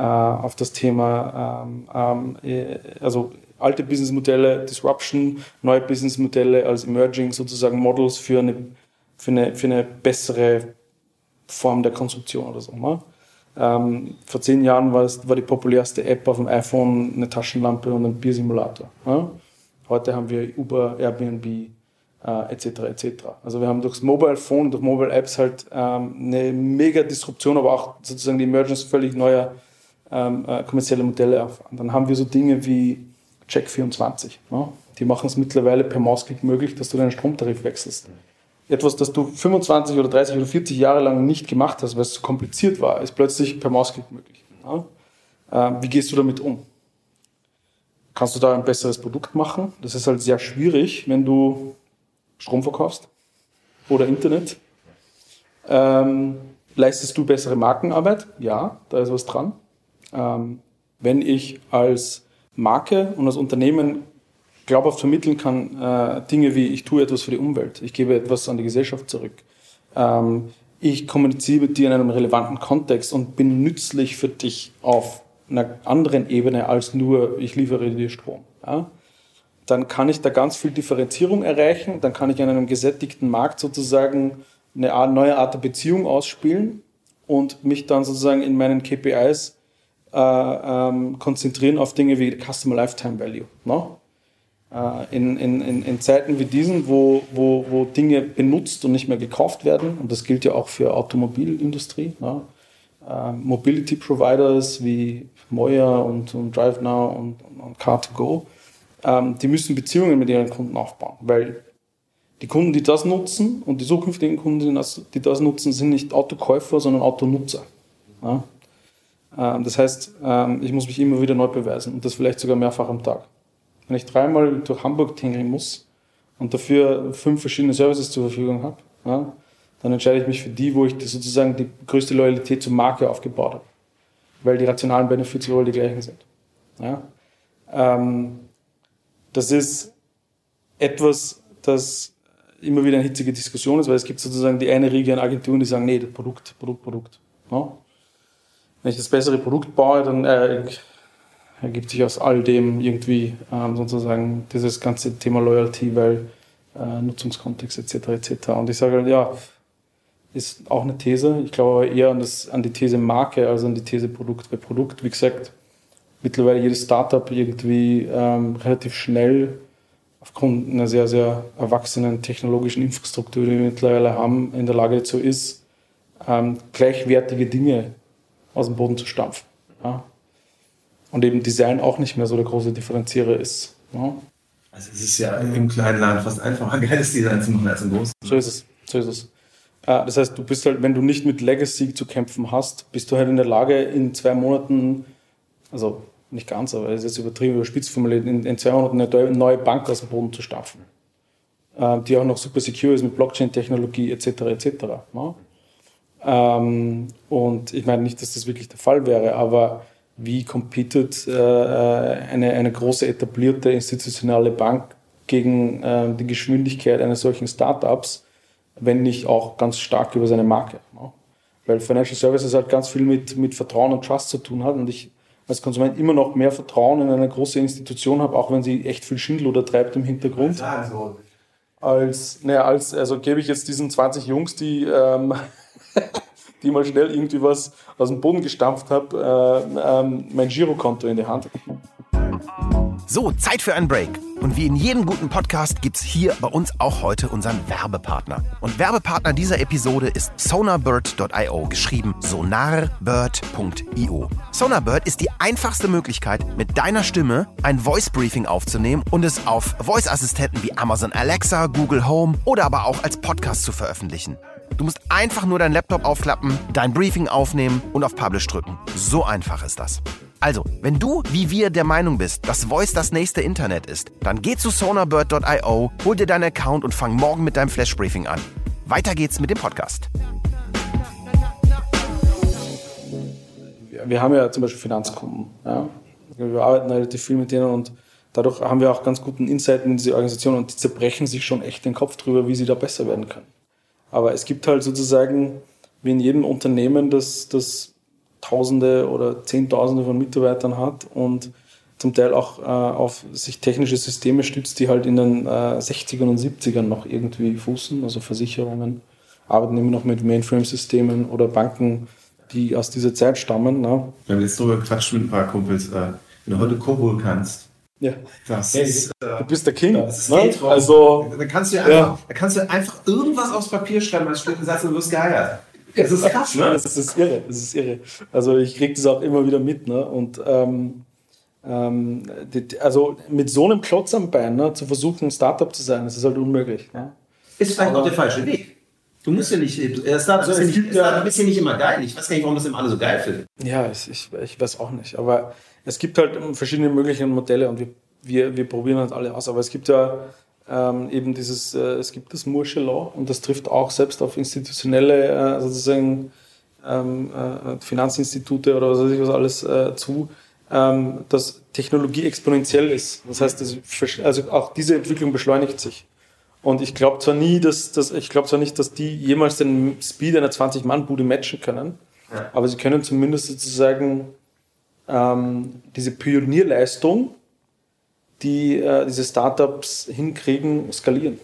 auf das Thema, ähm, ähm, äh, also alte Businessmodelle, Disruption, neue Businessmodelle als Emerging sozusagen Models für eine, für eine, für eine bessere Form der Konstruktion oder so. Ne? Ähm, vor zehn Jahren war, es, war die populärste App auf dem iPhone eine Taschenlampe und ein Biersimulator. Ne? Heute haben wir Uber, Airbnb, äh, etc. etc. Also wir haben durchs Mobile Phone, durch Mobile Apps halt ähm, eine mega Disruption, aber auch sozusagen die Emergence völlig neuer ähm, äh, kommerzielle Modelle erfahren. Dann haben wir so Dinge wie Check24. Ne? Die machen es mittlerweile per Mausklick möglich, dass du deinen Stromtarif wechselst. Etwas, das du 25 oder 30 oder 40 Jahre lang nicht gemacht hast, weil es zu kompliziert war, ist plötzlich per Mausklick möglich. Ne? Äh, wie gehst du damit um? Kannst du da ein besseres Produkt machen? Das ist halt sehr schwierig, wenn du Strom verkaufst oder Internet. Ähm, leistest du bessere Markenarbeit? Ja, da ist was dran. Ähm, wenn ich als Marke und als Unternehmen glaubhaft vermitteln kann, äh, Dinge wie ich tue etwas für die Umwelt, ich gebe etwas an die Gesellschaft zurück, ähm, ich kommuniziere mit dir in einem relevanten Kontext und bin nützlich für dich auf einer anderen Ebene als nur ich liefere dir Strom. Ja? Dann kann ich da ganz viel Differenzierung erreichen, dann kann ich in einem gesättigten Markt sozusagen eine neue Art der Beziehung ausspielen und mich dann sozusagen in meinen KPIs ähm, konzentrieren auf Dinge wie Customer Lifetime Value. Ne? Äh, in, in, in, Zeiten wie diesen, wo, wo, wo Dinge benutzt und nicht mehr gekauft werden, und das gilt ja auch für Automobilindustrie, ne? äh, Mobility Providers wie Moya und, und DriveNow und, und Car2Go, ähm, die müssen Beziehungen mit ihren Kunden aufbauen, weil die Kunden, die das nutzen und die zukünftigen Kunden, die das, nutzen, sind nicht Autokäufer, sondern Autonutzer. Ja? Ähm, das heißt, ähm, ich muss mich immer wieder neu beweisen und das vielleicht sogar mehrfach am Tag. Wenn ich dreimal durch Hamburg tingeln muss und dafür fünf verschiedene Services zur Verfügung habe, ja, dann entscheide ich mich für die, wo ich sozusagen die größte Loyalität zur Marke aufgebaut habe. Weil die rationalen Benefits überall die gleichen sind. Ja? Ähm, das ist etwas, das immer wieder eine hitzige Diskussion ist, weil es gibt sozusagen die eine Riege an Agenturen, die sagen, nee, das Produkt, Produkt, Produkt. Ja? Wenn ich das bessere Produkt baue, dann äh, ergibt sich aus all dem irgendwie ähm, sozusagen dieses ganze Thema Loyalty, weil äh, Nutzungskontext etc. etc. Und ich sage halt, ja, ist auch eine These. Ich glaube aber eher an, das, an die These Marke als an die These Produkt. Weil Produkt, wie gesagt, mittlerweile jedes Startup irgendwie ähm, relativ schnell aufgrund einer sehr, sehr erwachsenen technologischen Infrastruktur, die wir mittlerweile haben, in der Lage dazu ist, ähm, gleichwertige Dinge aus dem Boden zu stampfen. Ja? Und eben Design auch nicht mehr so der große Differenzierer ist. Ja? Also es ist ja im kleinen Land fast einfacher, geiles Design zu machen als im großen. So ist es. So ist es. Äh, das heißt, du bist halt, wenn du nicht mit Legacy zu kämpfen hast, bist du halt in der Lage, in zwei Monaten, also nicht ganz, aber das ist jetzt übertrieben überspitzt formuliert, in, in zwei Monaten eine neue Bank aus dem Boden zu stampfen. Äh, die auch noch super secure ist mit Blockchain-Technologie etc. etc. Ja? Ähm, und ich meine nicht, dass das wirklich der Fall wäre, aber wie competet äh, eine, eine große etablierte institutionelle Bank gegen äh, die Geschwindigkeit eines solchen Startups, wenn nicht auch ganz stark über seine Marke. Ne? Weil Financial Services halt ganz viel mit, mit Vertrauen und Trust zu tun hat und ich als Konsument immer noch mehr Vertrauen in eine große Institution habe, auch wenn sie echt viel Schindluder treibt im Hintergrund. Also. Als, naja, als, also gebe ich jetzt diesen 20 Jungs, die ähm, die mal schnell irgendwie was aus dem Boden gestampft habe, äh, ähm, mein Girokonto in die Hand. So, Zeit für einen Break. Und wie in jedem guten Podcast gibt es hier bei uns auch heute unseren Werbepartner. Und Werbepartner dieser Episode ist sonarbird.io, geschrieben sonarbird.io. Sonarbird ist die einfachste Möglichkeit, mit deiner Stimme ein Voice Briefing aufzunehmen und es auf Voice-Assistenten wie Amazon Alexa, Google Home oder aber auch als Podcast zu veröffentlichen. Du musst einfach nur deinen Laptop aufklappen, dein Briefing aufnehmen und auf Publish drücken. So einfach ist das. Also, wenn du wie wir der Meinung bist, dass Voice das nächste Internet ist, dann geh zu sonarbird.io, hol dir deinen Account und fang morgen mit deinem Flash Briefing an. Weiter geht's mit dem Podcast. Wir haben ja zum Beispiel Finanzkunden. Ja. Wir arbeiten relativ viel mit denen und dadurch haben wir auch ganz guten Insight in diese Organisation und die zerbrechen sich schon echt den Kopf drüber, wie sie da besser werden können. Aber es gibt halt sozusagen, wie in jedem Unternehmen, das, das Tausende oder Zehntausende von Mitarbeitern hat und zum Teil auch äh, auf sich technische Systeme stützt, die halt in den äh, 60ern und 70ern noch irgendwie fußen, also Versicherungen, arbeiten immer noch mit Mainframe-Systemen oder Banken, die aus dieser Zeit stammen. Ne? Wir haben jetzt drüber gequatscht mit ein paar Kumpels. Äh, wenn du heute Kobol kannst, ja. Das hey, ist, äh, du bist der King. Das ist ne? Also, da kannst, du ja einfach, ja. da kannst du einfach irgendwas aufs Papier schreiben als Satz und du wirst geeiert. Das ist krass, ne? Das ist irre. Das ist irre. Also ich kriege das auch immer wieder mit, ne? Und ähm, ähm, die, also mit so einem Klotz am Bein ne, zu versuchen, ein Startup zu sein, das ist halt unmöglich. Ne? Ist vielleicht auch der falsche Weg. Du musst ja nicht, äh, Startup also ist, ja, Startup ist ja nicht immer geil. Ich weiß gar nicht, warum das immer alle so geil finden. Ja, ich, ich, ich weiß auch nicht. Aber es gibt halt verschiedene mögliche Modelle und wir, wir, wir probieren halt alle aus. Aber es gibt ja ähm, eben dieses, äh, es gibt das Mursche Law und das trifft auch selbst auf institutionelle, äh, sozusagen ähm, äh, Finanzinstitute oder was weiß ich was alles äh, zu, ähm, dass Technologie exponentiell ist. Das heißt, das, also auch diese Entwicklung beschleunigt sich. Und ich glaube zwar nie, dass, dass ich glaube zwar nicht, dass die jemals den Speed einer 20-Mann-Bude matchen können, ja. aber sie können zumindest sozusagen ähm, diese Pionierleistung, die äh, diese Startups hinkriegen, skalieren.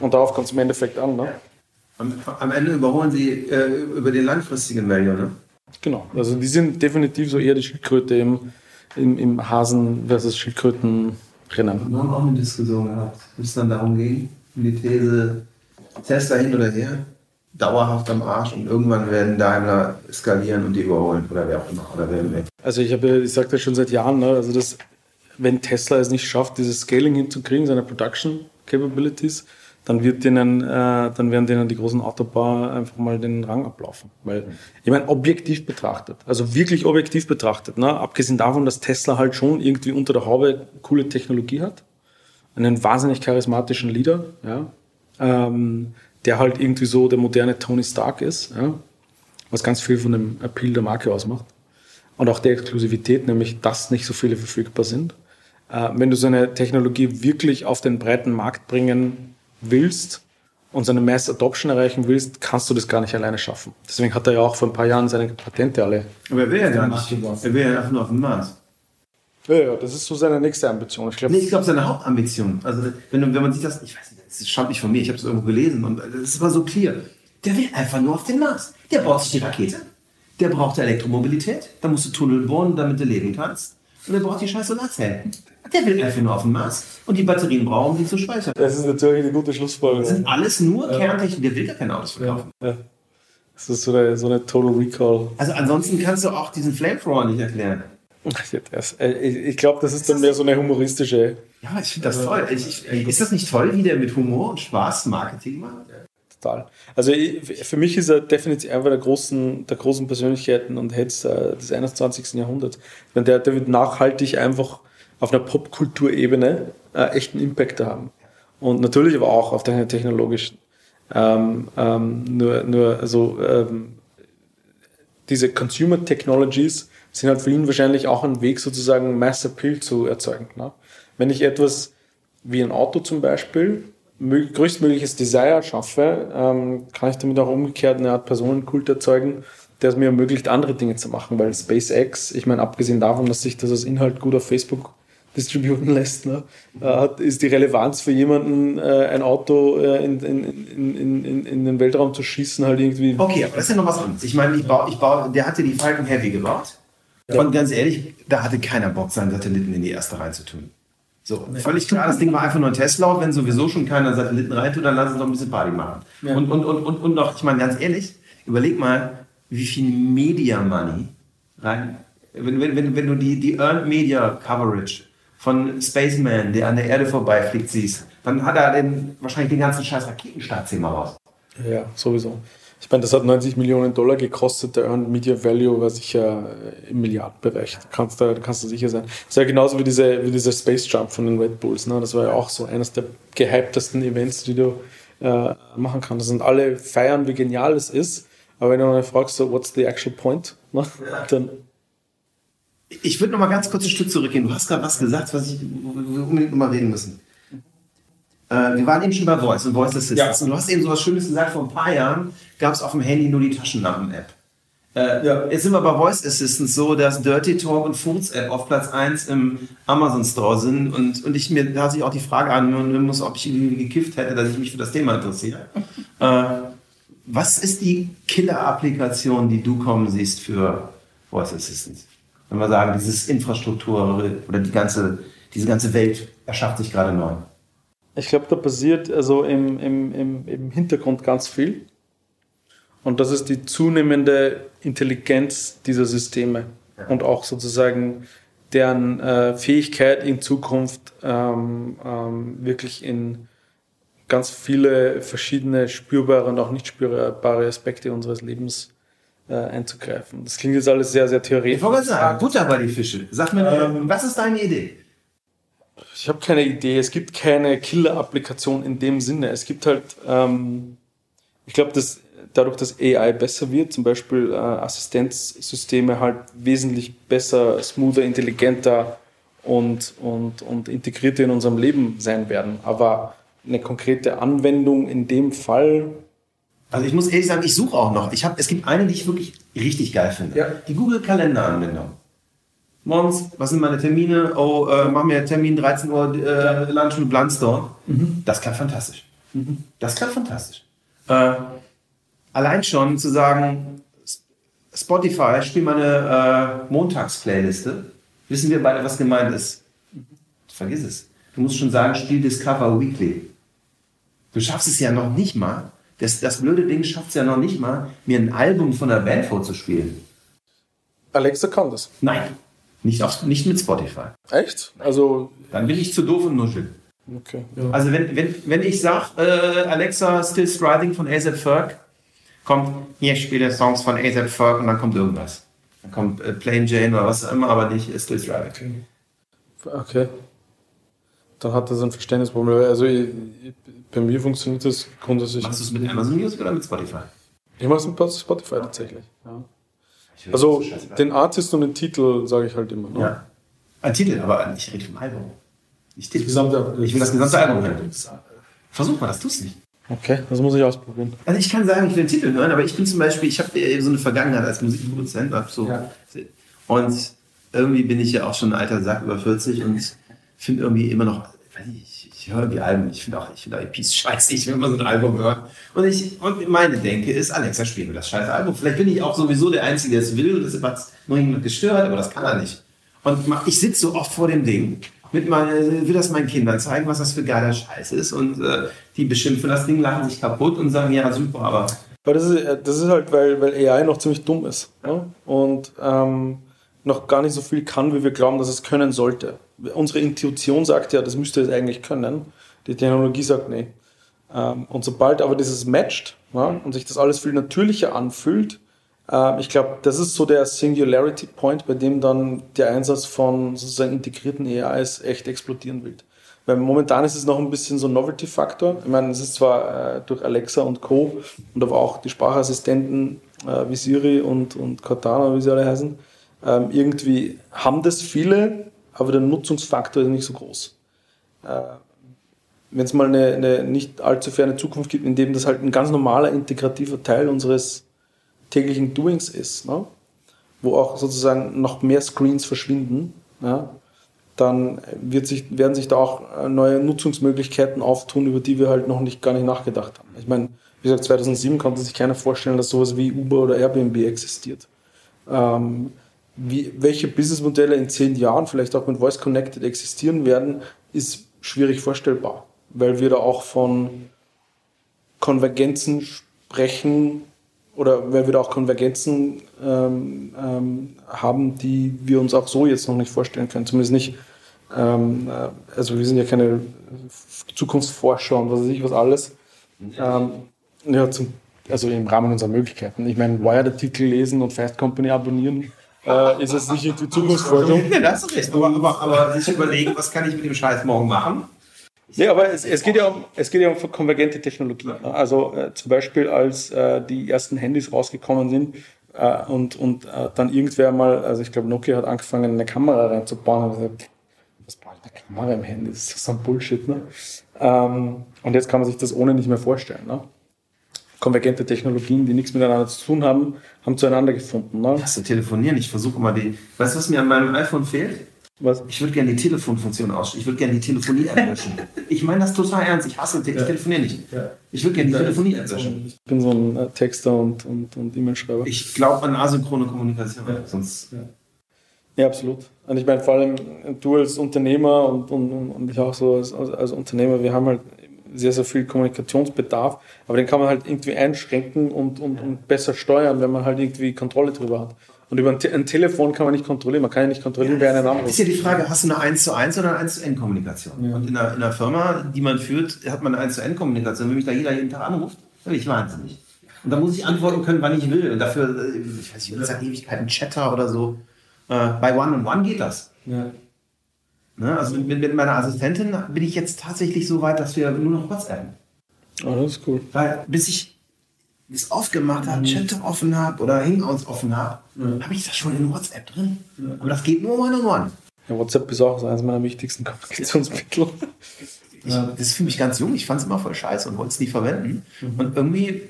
Und darauf kommt es im Endeffekt an. Ne? Am, am Ende überholen sie äh, über den langfristigen Value, ne? Genau, also die sind definitiv so eher die Schildkröte im, im, im Hasen versus Schildkröten-Rennen. Wir haben auch eine Diskussion gehabt, wo es dann darum ging, um die These Tesla hin oder her, dauerhaft am Arsch und irgendwann werden Daimler skalieren und die überholen oder wer auch immer oder wer weg. Also ich habe, ich sage das schon seit Jahren, ne, also das, wenn Tesla es nicht schafft, dieses Scaling hinzukriegen, seine Production Capabilities, dann wird denen, äh, dann werden denen die großen Autobauer einfach mal den Rang ablaufen. Weil, ich meine, objektiv betrachtet, also wirklich objektiv betrachtet, ne, abgesehen davon, dass Tesla halt schon irgendwie unter der Haube coole Technologie hat, einen wahnsinnig charismatischen Leader, ja, ähm, der halt irgendwie so der moderne Tony Stark ist, ja, was ganz viel von dem Appeal der Marke ausmacht. Und auch der Exklusivität, nämlich dass nicht so viele verfügbar sind. Äh, wenn du so eine Technologie wirklich auf den breiten Markt bringen willst und so eine Mass Adoption erreichen willst, kannst du das gar nicht alleine schaffen. Deswegen hat er ja auch vor ein paar Jahren seine Patente alle. Aber er will ja gar nicht. Er will ja einfach nur auf dem Mars. Ja, ja, das ist so seine nächste Ambition. Ich glaube, Nee, ich glaube, seine Hauptambition. Also, wenn, wenn man sich das, ich weiß nicht, das stammt nicht von mir, ich habe es irgendwo gelesen und das aber so clear. Der will einfach nur auf den Mars. Der baut sich die Rakete. Der braucht Elektromobilität. Da musst du Tunnel bohren, damit du leben kannst. Und der braucht die scheiß Solarzellen. Der will einfach nur auf den Mars. Und die Batterien brauchen, um die zu speichern. das ist natürlich eine gute Das Schlussfolgerung. sind alles nur Kerntechnik. Der will gar keine Autos verkaufen. Ja. Das ist so eine, so eine Total Recall. Also ansonsten kannst du auch diesen Flamethrower nicht erklären. Das, äh, ich glaube, das ist dann mehr so eine humoristische, Ja, ich finde das toll. Ich, ich, ist das nicht toll, wie der mit Humor und Spaß Marketing macht? total. Also ich, für mich ist er definitiv einer der großen, der großen Persönlichkeiten und Heads äh, des 21. Jahrhunderts. Meine, Der, der wird nachhaltig einfach auf einer Popkulturebene äh, echten Impact haben. Und natürlich aber auch auf der technologischen. Ähm, ähm, nur, nur also ähm, diese Consumer Technologies sind halt für ihn wahrscheinlich auch ein Weg, sozusagen Mass Appeal zu erzeugen. Ne? Wenn ich etwas wie ein Auto zum Beispiel mö- größtmögliches Desire schaffe, ähm, kann ich damit auch umgekehrt eine Art Personenkult erzeugen, der es mir ermöglicht, andere Dinge zu machen, weil SpaceX, ich meine, abgesehen davon, dass sich das als Inhalt gut auf Facebook distributen lässt, ne, äh, hat, ist die Relevanz für jemanden, äh, ein Auto äh, in, in, in, in, in den Weltraum zu schießen, halt irgendwie. Okay, aber das ist ja noch was anderes. Ich meine, ich baue, ich baue, der hatte die Falcon Heavy gebaut. Und ganz ehrlich, da hatte keiner Bock, seinen Satelliten in die erste reinzutun. So, völlig klar, das Ding war einfach nur ein Testlauf. Wenn sowieso schon keiner Satelliten reintut, dann lass uns doch ein bisschen Party machen. Und, und, und, und, und noch, ich meine, ganz ehrlich, überleg mal, wie viel Media Money rein, wenn, wenn, wenn, wenn du die, die Earned Media Coverage von Spaceman, der an der Erde vorbeifliegt, siehst, dann hat er den, wahrscheinlich den ganzen scheiß Raketenstartzimmer raus. Ja, sowieso. Ich meine, das hat 90 Millionen Dollar gekostet. Der Earned Media Value war sicher im Milliardenbereich. Da kannst du, da kannst du sicher sein. Das ist ja genauso wie, diese, wie dieser Space Jump von den Red Bulls. Ne? Das war ja auch so eines der gehyptesten Events, die du äh, machen kannst. Und alle feiern, wie genial es ist. Aber wenn du dann fragst, so, what's the actual point? Ne? Dann, Ich würde noch mal ganz kurz ein Stück zurückgehen. Du hast gerade was gesagt, was ich, wir unbedingt noch mal reden müssen. Äh, wir waren eben schon bei Voice und Voice Assistants. Ja. Und du hast eben so was Schönes gesagt, vor ein paar Jahren gab es auf dem Handy nur die Taschenlampen-App. Äh, Jetzt sind wir bei Voice Assistants so, dass Dirty Talk und Foods App auf Platz 1 im Amazon Store sind. Und, und ich mir da sich auch die Frage an muss, ob ich irgendwie gekifft hätte, dass ich mich für das Thema interessiere. äh, was ist die Killer-Applikation, die du kommen siehst für Voice Assistants? Wenn wir sagen, dieses Infrastruktur oder die ganze, diese ganze Welt erschafft sich gerade neu. ich glaube, da passiert also im, im, im, im Hintergrund ganz viel. Und das ist die zunehmende Intelligenz dieser Systeme und auch sozusagen deren äh, Fähigkeit in Zukunft ähm, ähm, wirklich in ganz viele verschiedene spürbare und auch nicht spürbare Aspekte unseres Lebens äh, einzugreifen. Das klingt jetzt alles sehr, sehr theoretisch. Ich wollte sagen, Butter bei die Fische. Sag mir, was ist deine Idee? Ich habe keine Idee. Es gibt keine Killer-Applikation in dem Sinne. Es gibt halt, ähm, ich glaube, dass dadurch, dass AI besser wird, zum Beispiel äh, Assistenzsysteme halt wesentlich besser, smoother, intelligenter und, und, und integrierter in unserem Leben sein werden. Aber eine konkrete Anwendung in dem Fall, Also ich muss ehrlich sagen, ich suche auch noch. Ich hab, es gibt eine, die ich wirklich richtig geil finde. Ja. Die Google Kalender-Anwendung. Morgens, was sind meine Termine? Oh, äh, mach mir Termin 13 Uhr äh, Lunch mit Blunstone. Das klappt fantastisch. Das klappt fantastisch. Äh, allein schon zu sagen, Spotify, spiel mal eine äh, Montags-Playliste, wissen wir beide, was gemeint ist. Vergiss es. Du musst schon sagen, spiel Discover Weekly. Du schaffst es ja noch nicht mal, das, das blöde Ding schafft es ja noch nicht mal, mir ein Album von der Band vorzuspielen. Alexa kann das. Nein, nicht, auf, nicht mit Spotify. Echt? Also, Dann bin ich zu doof und nuschel. okay. Also wenn, wenn, wenn ich sage, äh, Alexa, Still Striding von AZ Ferg, kommt, hier spiele Songs von AZ Ferg und dann kommt irgendwas. Dann kommt äh, Plain Jane oder was auch immer, aber nicht Still Striding. Okay. Dann hat das ein Verständnisproblem. Also ich, ich, bei mir funktioniert das grundsätzlich. Machst du es mit Amazon Music oder mit Spotify? Ich mache es mit Spotify tatsächlich. Ja. Also den Artist und den Titel sage ich halt immer. Ne? Ja. Ein Titel, aber ich rede vom Album. Ich will das gesamte Album hören. Versuch mal, das tust nicht. Okay, das muss ich ausprobieren. Also ich kann sagen, ich will den Titel hören, aber ich bin zum Beispiel, ich habe so eine Vergangenheit als Musikproduzent. So, Ja. Und irgendwie bin ich ja auch schon ein alter Sack über 40 und finde irgendwie immer noch, ich, ich höre irgendwie Alben, ich finde auch, ich finde EPs scheiße, ich will immer so ein Album hören. Und ich, und meine Denke ist, Alexa, spiel mir das scheiße Album. Vielleicht bin ich auch sowieso der Einzige, der es will und deshalb hat noch jemand gestört, aber das kann er nicht. Und ich sitze so oft vor dem Ding, mit meine, will das meinen Kindern zeigen, was das für geiler Scheiß ist und äh, die beschimpfen das Ding, lachen sich kaputt und sagen, ja super, aber Aber das ist, äh, das ist halt, weil, weil AI noch ziemlich dumm ist. Ne? Und ähm, noch gar nicht so viel kann, wie wir glauben, dass es können sollte. Unsere Intuition sagt ja, das müsste es eigentlich können. Die Technologie sagt, nee. Ähm, und sobald aber dieses matcht ja, und sich das alles viel natürlicher anfühlt, ich glaube, das ist so der Singularity Point, bei dem dann der Einsatz von sozusagen integrierten AIs echt explodieren wird. Weil momentan ist es noch ein bisschen so ein Novelty-Faktor. Ich meine, es ist zwar äh, durch Alexa und Co. und aber auch die Sprachassistenten äh, wie Siri und, und Cortana, wie sie alle heißen, ähm, irgendwie haben das viele, aber der Nutzungsfaktor ist nicht so groß. Äh, Wenn es mal eine, eine nicht allzu ferne Zukunft gibt, in dem das halt ein ganz normaler integrativer Teil unseres täglichen Doings ist, ne? wo auch sozusagen noch mehr Screens verschwinden, ja? dann sich, werden sich da auch äh, neue Nutzungsmöglichkeiten auftun, über die wir halt noch nicht gar nicht nachgedacht haben. Ich meine, wie gesagt, 2007 konnte sich keiner vorstellen, dass sowas wie Uber oder Airbnb existiert. Ähm, wie, welche Businessmodelle in zehn Jahren vielleicht auch mit Voice Connected existieren werden, ist schwierig vorstellbar, weil wir da auch von Konvergenzen sprechen oder weil wir da auch Konvergenzen ähm, ähm, haben, die wir uns auch so jetzt noch nicht vorstellen können. Zumindest nicht, ähm, äh, also wir sind ja keine Zukunftsforscher und was weiß ich was alles. Ähm, ja, zum, also im Rahmen unserer Möglichkeiten. Ich meine, Wired-Artikel lesen und Fast Company abonnieren äh, ist jetzt nicht irgendwie Zukunftsforschung. Ja, da hast du recht. Aber, aber, aber sich überlegen, was kann ich mit dem Scheiß morgen machen? Nee, aber es, es, geht ja um, es geht ja um konvergente Technologien. ne? Also äh, zum Beispiel, als äh, die ersten Handys rausgekommen sind äh, und, und äh, dann irgendwer mal, also ich glaube, Nokia hat angefangen, eine Kamera reinzubauen und gesagt, was braucht eine Kamera im Handy? Das ist doch so ein Bullshit. Ne? Ähm, und jetzt kann man sich das ohne nicht mehr vorstellen. Ne? Konvergente Technologien, die nichts miteinander zu tun haben, haben zueinander gefunden. Ne? Lass du telefonieren, ich versuche immer die. Weißt du, was mir an meinem iPhone fehlt? Was? Ich würde gerne die Telefonfunktion ausstellen. Ich würde gerne die Telefonie-App löschen. Ich meine das total ernst. Ich hasse, ich telefoniere nicht. Ich würde gerne die Telefonie-App löschen. Ich bin so ein äh, Texter und, und, und E-Mail-Schreiber. Ich glaube an asynchrone Kommunikation. Sonst. Ja, absolut. Und ich meine, vor allem du als Unternehmer und, und, und ich auch so als, als als Unternehmer, wir haben halt sehr, sehr viel Kommunikationsbedarf, aber den kann man halt irgendwie einschränken und, und, und besser steuern, wenn man halt irgendwie Kontrolle drüber hat. Und über ein, Te ein Telefon kann man nicht kontrollieren, man kann ja nicht kontrollieren, wer einen Ist anruft. ja die Frage, hast du eine 1 zu 1 oder eine 1 zu N Kommunikation? Und in einer, in einer Firma, die man führt, hat man eine 1 zu N Kommunikation. Wenn mich da jeder jeden Tag anruft, dann bin ich wahnsinnig. Und da muss ich antworten können, wann ich will. Und dafür, äh, ich weiß nicht, seit Ewigkeiten Chatter oder so. Äh, bei One on One geht das. Ja. Ne? Also mit, mit meiner Assistentin bin ich jetzt tatsächlich so weit, dass wir nur noch WhatsApp. Oh, das ist cool. Weil bis ich das aufgemacht habe, Chat offen habe oder Hangouts offen habe, habe ich das schon in WhatsApp drin. Aber das geht nur One on One. Ja, WhatsApp ist auch so eines meiner wichtigsten Kommunikationsmittel. Ich, das ist für mich ganz jung. Ich fand es immer voll scheiße und wollte es nie verwenden. Und irgendwie,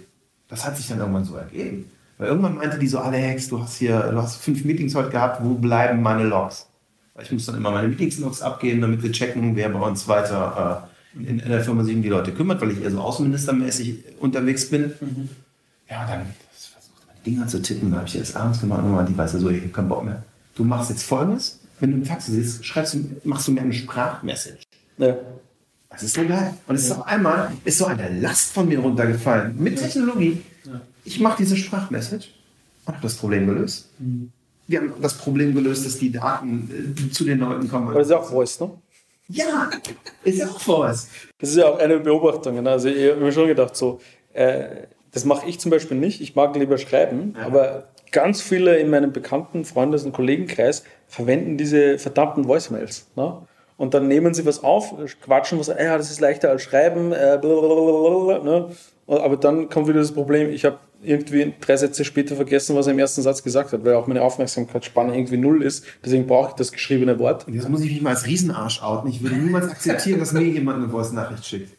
das hat sich dann irgendwann so ergeben. Weil irgendwann meinte die so, Alex, du hast hier, du hast fünf Meetings heute gehabt, wo bleiben meine Logs? Weil ich muss dann immer meine Meetingslogs abgeben, damit wir checken, wer bei uns weiter äh, in, in der Firma sich um die Leute kümmert, weil ich eher so außenministermäßig unterwegs bin. Ja, dann versucht man Dinger zu tippen. Da habe ich jetzt abends gemacht und die weiß so, ich habe keinen Bock mehr. Du machst jetzt folgendes, wenn du im Taxi sitzt, schreibst du, machst du mir eine Sprachmessage. Ja. Das ist so geil. Und es ist auf einmal ist so eine Last von mir runtergefallen. Mit Technologie. Ich mache diese Sprachmessage und habe das Problem gelöst. Wir haben das Problem gelöst, dass die Daten äh, zu den Leuten kommen. Aber das ist ja auch Voice, ne? Ja, ist ja auch Voice. Das ist ja auch eine Beobachtung. Ne? Also ich habe mir schon gedacht, so, äh, das mache ich zum Beispiel nicht. Ich mag lieber schreiben, aber ganz viele in meinem bekannten Freundes- und Kollegenkreis verwenden diese verdammten Voicemails. Ne? Und dann nehmen sie was auf, quatschen was, ja, das ist leichter als schreiben, äh, ne? aber dann kommt wieder das Problem, ich habe irgendwie drei Sätze später vergessen, was er im ersten Satz gesagt hat, weil auch meine Aufmerksamkeitsspanne irgendwie null ist. Deswegen brauche ich das geschriebene Wort. Und jetzt muss ich mich mal als Riesenarsch outen. Ich würde niemals akzeptieren, dass mir jemand eine Voice-Nachricht schickt.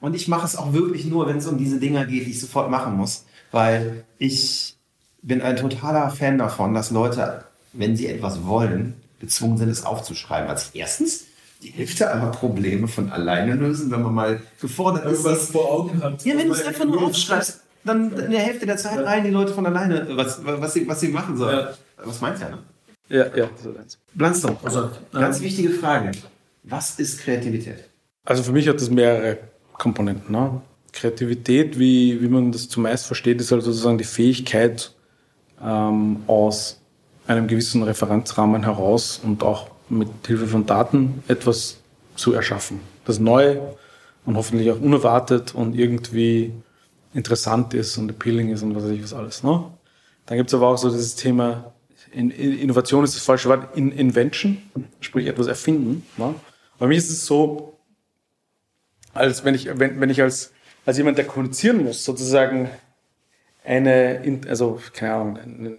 Und ich mache es auch wirklich nur, wenn es um diese Dinger geht, die ich sofort machen muss. Weil ich bin ein totaler Fan davon, dass Leute, wenn sie etwas wollen, gezwungen sind, es aufzuschreiben. Als erstens, die Hälfte aller Probleme von alleine lösen, wenn man mal gefordert ist. was vor Augen hat. Ja, wenn du es einfach nur aufschreibst, dann in der Hälfte der Zeit rein die Leute von alleine, was, was, sie, was sie machen sollen. Ja. Was meint er? Ne? Ja, ja, eins. Blunstone, Also, ganz wichtige Frage. Was ist Kreativität? Also für mich hat das mehrere Komponenten. Ne? Kreativität, wie, wie man das zumeist versteht, ist halt sozusagen die Fähigkeit, ähm, aus einem gewissen Referenzrahmen heraus und auch mit Hilfe von Daten etwas zu erschaffen. Das neu und hoffentlich auch unerwartet und irgendwie interessant ist und appealing ist und was weiß ich was alles. Ne? Dann gibt es aber auch so dieses Thema, in, in, Innovation ist das falsche Wort, in, Invention, sprich etwas erfinden. Ne? Bei mir ist es so, als wenn ich, wenn, wenn ich als, als jemand, der kommunizieren muss, sozusagen eine, in- also keine Ahnung, eine,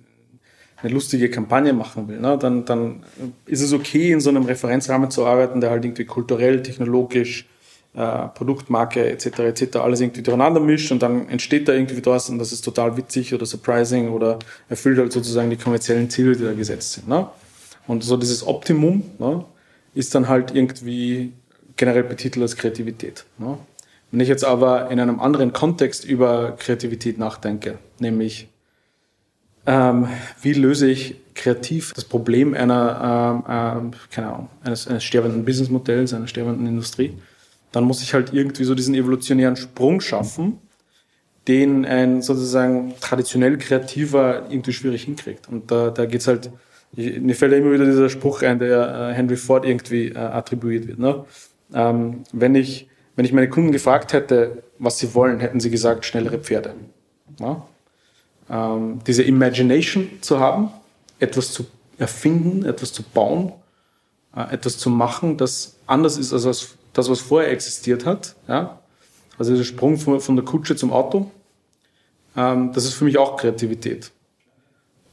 eine lustige Kampagne machen will, ne, dann, dann ist es okay, in so einem Referenzrahmen zu arbeiten, der halt irgendwie kulturell, technologisch, äh, Produktmarke etc. etc. alles irgendwie durcheinander mischt und dann entsteht da irgendwie was und das ist total witzig oder surprising oder erfüllt halt sozusagen die kommerziellen Ziele, die da gesetzt sind. Ne? Und so dieses Optimum ne, ist dann halt irgendwie generell betitelt als Kreativität. Ne? Wenn ich jetzt aber in einem anderen Kontext über Kreativität nachdenke, nämlich ähm, wie löse ich kreativ das Problem einer, ähm, ähm, keine Ahnung, eines, eines sterbenden Businessmodells, einer sterbenden Industrie, dann muss ich halt irgendwie so diesen evolutionären Sprung schaffen, den ein sozusagen traditionell Kreativer irgendwie schwierig hinkriegt. Und da, da geht's halt, ich, mir fällt ja immer wieder dieser Spruch ein, der äh, Henry Ford irgendwie äh, attribuiert wird. Ne? Ähm, wenn, ich, wenn ich meine Kunden gefragt hätte, was sie wollen, hätten sie gesagt, schnellere Pferde. Ja? ähm, diese Imagination zu haben, etwas zu erfinden, etwas zu bauen, äh, etwas zu machen, das anders ist als das, was vorher existiert hat. Ja? Also der Sprung von, von der Kutsche zum Auto, ähm, das ist für mich auch Kreativität.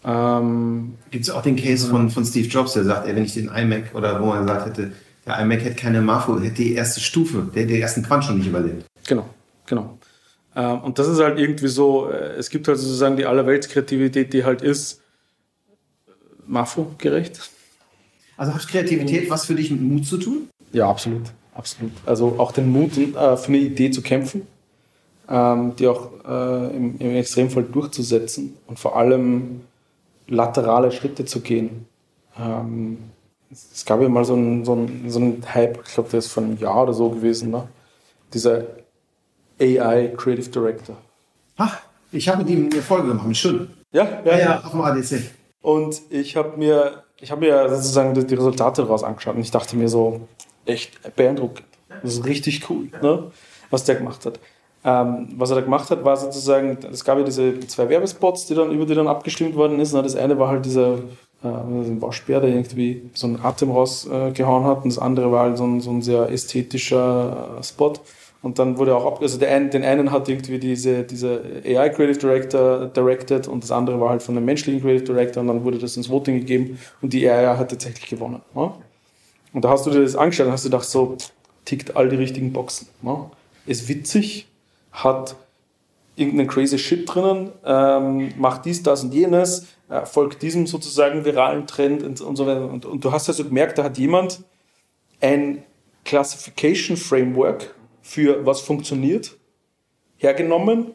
Ähm, Gibt es auch den Case von, von Steve Jobs, der sagt, ey, wenn ich den iMac oder wo er gesagt hätte, der iMac hätte keine Marfo, hätte die erste Stufe, der hätte den ersten Quant schon nicht überlebt. Genau, genau. Ähm, und das ist halt irgendwie so, äh, es gibt halt sozusagen die Allerweltskreativität, die halt ist äh, Mafo-gerecht. Also hat Kreativität was für dich mit Mut zu tun? Ja, absolut, absolut. Also auch den Mut, äh, für eine Idee zu kämpfen, ähm, die auch im, im Extremfall durchzusetzen und vor allem laterale Schritte zu gehen. Es gab ja mal so einen, so einen, so einen Hype, ich glaube, der ist vor einem Jahr oder so gewesen, ne? dieser AI Creative Director. Ach, ich habe mit ihm eine Folge gemacht, schon. Ja, Ja, ja, auf dem ADC. Und ich habe mir, ich habe mir sozusagen die, die Resultate daraus angeschaut und ich dachte mir so, echt beeindruckend. Das ist richtig cool, ne? was der gemacht hat. Ähm, was er da gemacht hat, war sozusagen, es gab ja diese zwei Werbespots, die dann über die dann abgestimmt worden ist. Ne? Das eine war halt dieser äh, ein Waschbär, der irgendwie so einen Atem rausgehauen hat und das andere war halt so ein, so ein sehr ästhetischer äh, Spot. Und dann wurde auch ab, also der ein, den einen hat irgendwie diese, diese AI Creative Director directed und das andere war halt von einem menschlichen Creative Director und dann wurde das ins Voting gegeben und die AI hat tatsächlich gewonnen. Ne? Und da hast du dir das angeschaut und hast du gedacht, so tickt all die richtigen Boxen. Ne? Ist witzig, hat irgendeinen crazy Shit drinnen, ähm, macht dies, das und jenes, äh, folgt diesem sozusagen viralen Trend und, und so weiter. Und, und du hast also gemerkt, da hat jemand ein Classification Framework für was funktioniert hergenommen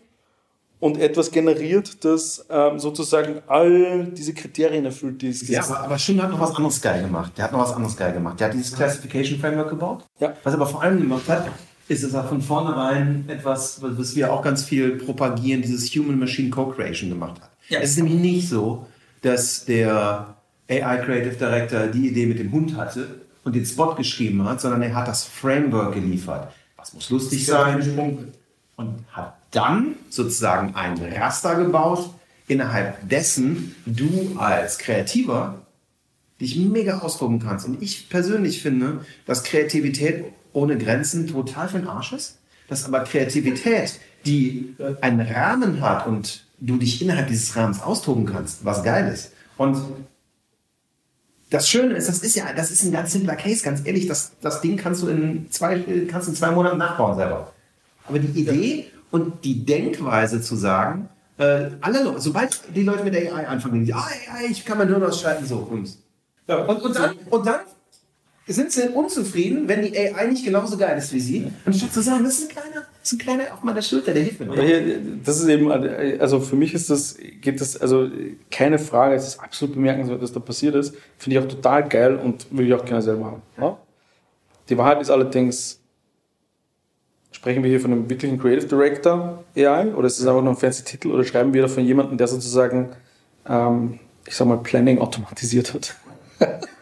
und etwas generiert, das ähm, sozusagen all diese Kriterien erfüllt, die es Ja, aber, aber Shin hat noch was anderes geil gemacht. Der hat noch was anderes geil gemacht. Der hat dieses Classification Framework gebaut. Ja. Was er aber vor allem gemacht hat, ist, dass er von vornherein etwas, was wir auch ganz viel propagieren, dieses Human-Machine Co-Creation gemacht hat. Ja. Es ist nämlich nicht so, dass der AI Creative Director die Idee mit dem Hund hatte und den Spot geschrieben hat, sondern er hat das Framework geliefert. Was muss lustig sein? Und hat dann sozusagen ein Raster gebaut, innerhalb dessen du als Kreativer dich mega austoben kannst. Und ich persönlich finde, dass Kreativität ohne Grenzen total für den Arsch ist. Dass aber Kreativität, die einen Rahmen hat und du dich innerhalb dieses Rahmens austoben kannst, was geil ist. Und das Schöne ist, das ist ja, das ist ein ganz simpler Case, ganz ehrlich, das, das Ding kannst du in zwei, kannst in zwei Monaten nachbauen selber. Aber die Idee und die Denkweise zu sagen, äh, alle Leute, sobald die Leute mit AI anfangen, die, ah, AI, ich kann mein Hirn ausschalten, so, und, und, und, dann, und dann sind sie unzufrieden, wenn die AI nicht genauso geil ist wie sie, anstatt zu sagen, das ist ein kleiner, das ist ein kleiner auf meiner Schulter, der hilft mir. Hier, das ist eben, also für mich ist das, geht das, also keine Frage, es ist absolut bemerkenswert, was da passiert ist. Finde ich auch total geil und will ich auch gerne selber haben. Ja? Die Wahrheit ist allerdings, sprechen wir hier von einem wirklichen Creative Director AI oder ist es einfach nur ein fancy Titel oder schreiben wir da von jemandem, der sozusagen, ähm, ich sag mal, Planning automatisiert hat?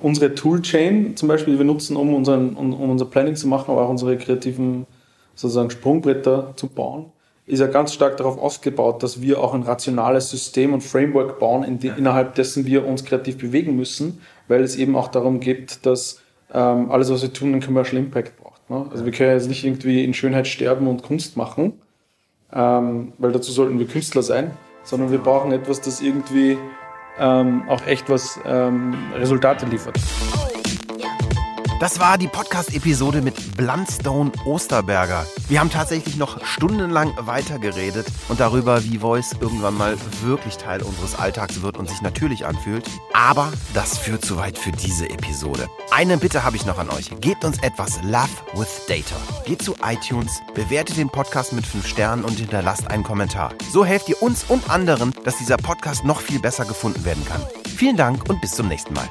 unsere Toolchain zum Beispiel, die wir nutzen, um, unseren, um, um unser Planning zu machen, aber auch unsere kreativen sozusagen Sprungbretter zu bauen, ist ja ganz stark darauf ausgebaut, dass wir auch ein rationales System und Framework bauen, in die, innerhalb dessen wir uns kreativ bewegen müssen, weil es eben auch darum geht, dass ähm, alles, was wir tun, einen Commercial Impact braucht. Ne? Also wir können jetzt nicht irgendwie in Schönheit sterben und Kunst machen, ähm, weil dazu sollten wir Künstler sein, sondern wir brauchen etwas, das irgendwie ähm, auch echt was ähm, Resultate liefert. Das war die Podcast-Episode mit Blundstone Osterberger. Wir haben tatsächlich noch stundenlang weitergeredet und darüber, wie Voice irgendwann mal wirklich Teil unseres Alltags wird und sich natürlich anfühlt. Aber das führt zu weit für diese Episode. Eine Bitte habe ich noch an euch. Gebt uns etwas Love with Data. Geht zu iTunes, bewertet den Podcast mit 5 Sternen und hinterlasst einen Kommentar. So helft ihr uns und anderen, dass dieser Podcast noch viel besser gefunden werden kann. Vielen Dank und bis zum nächsten Mal.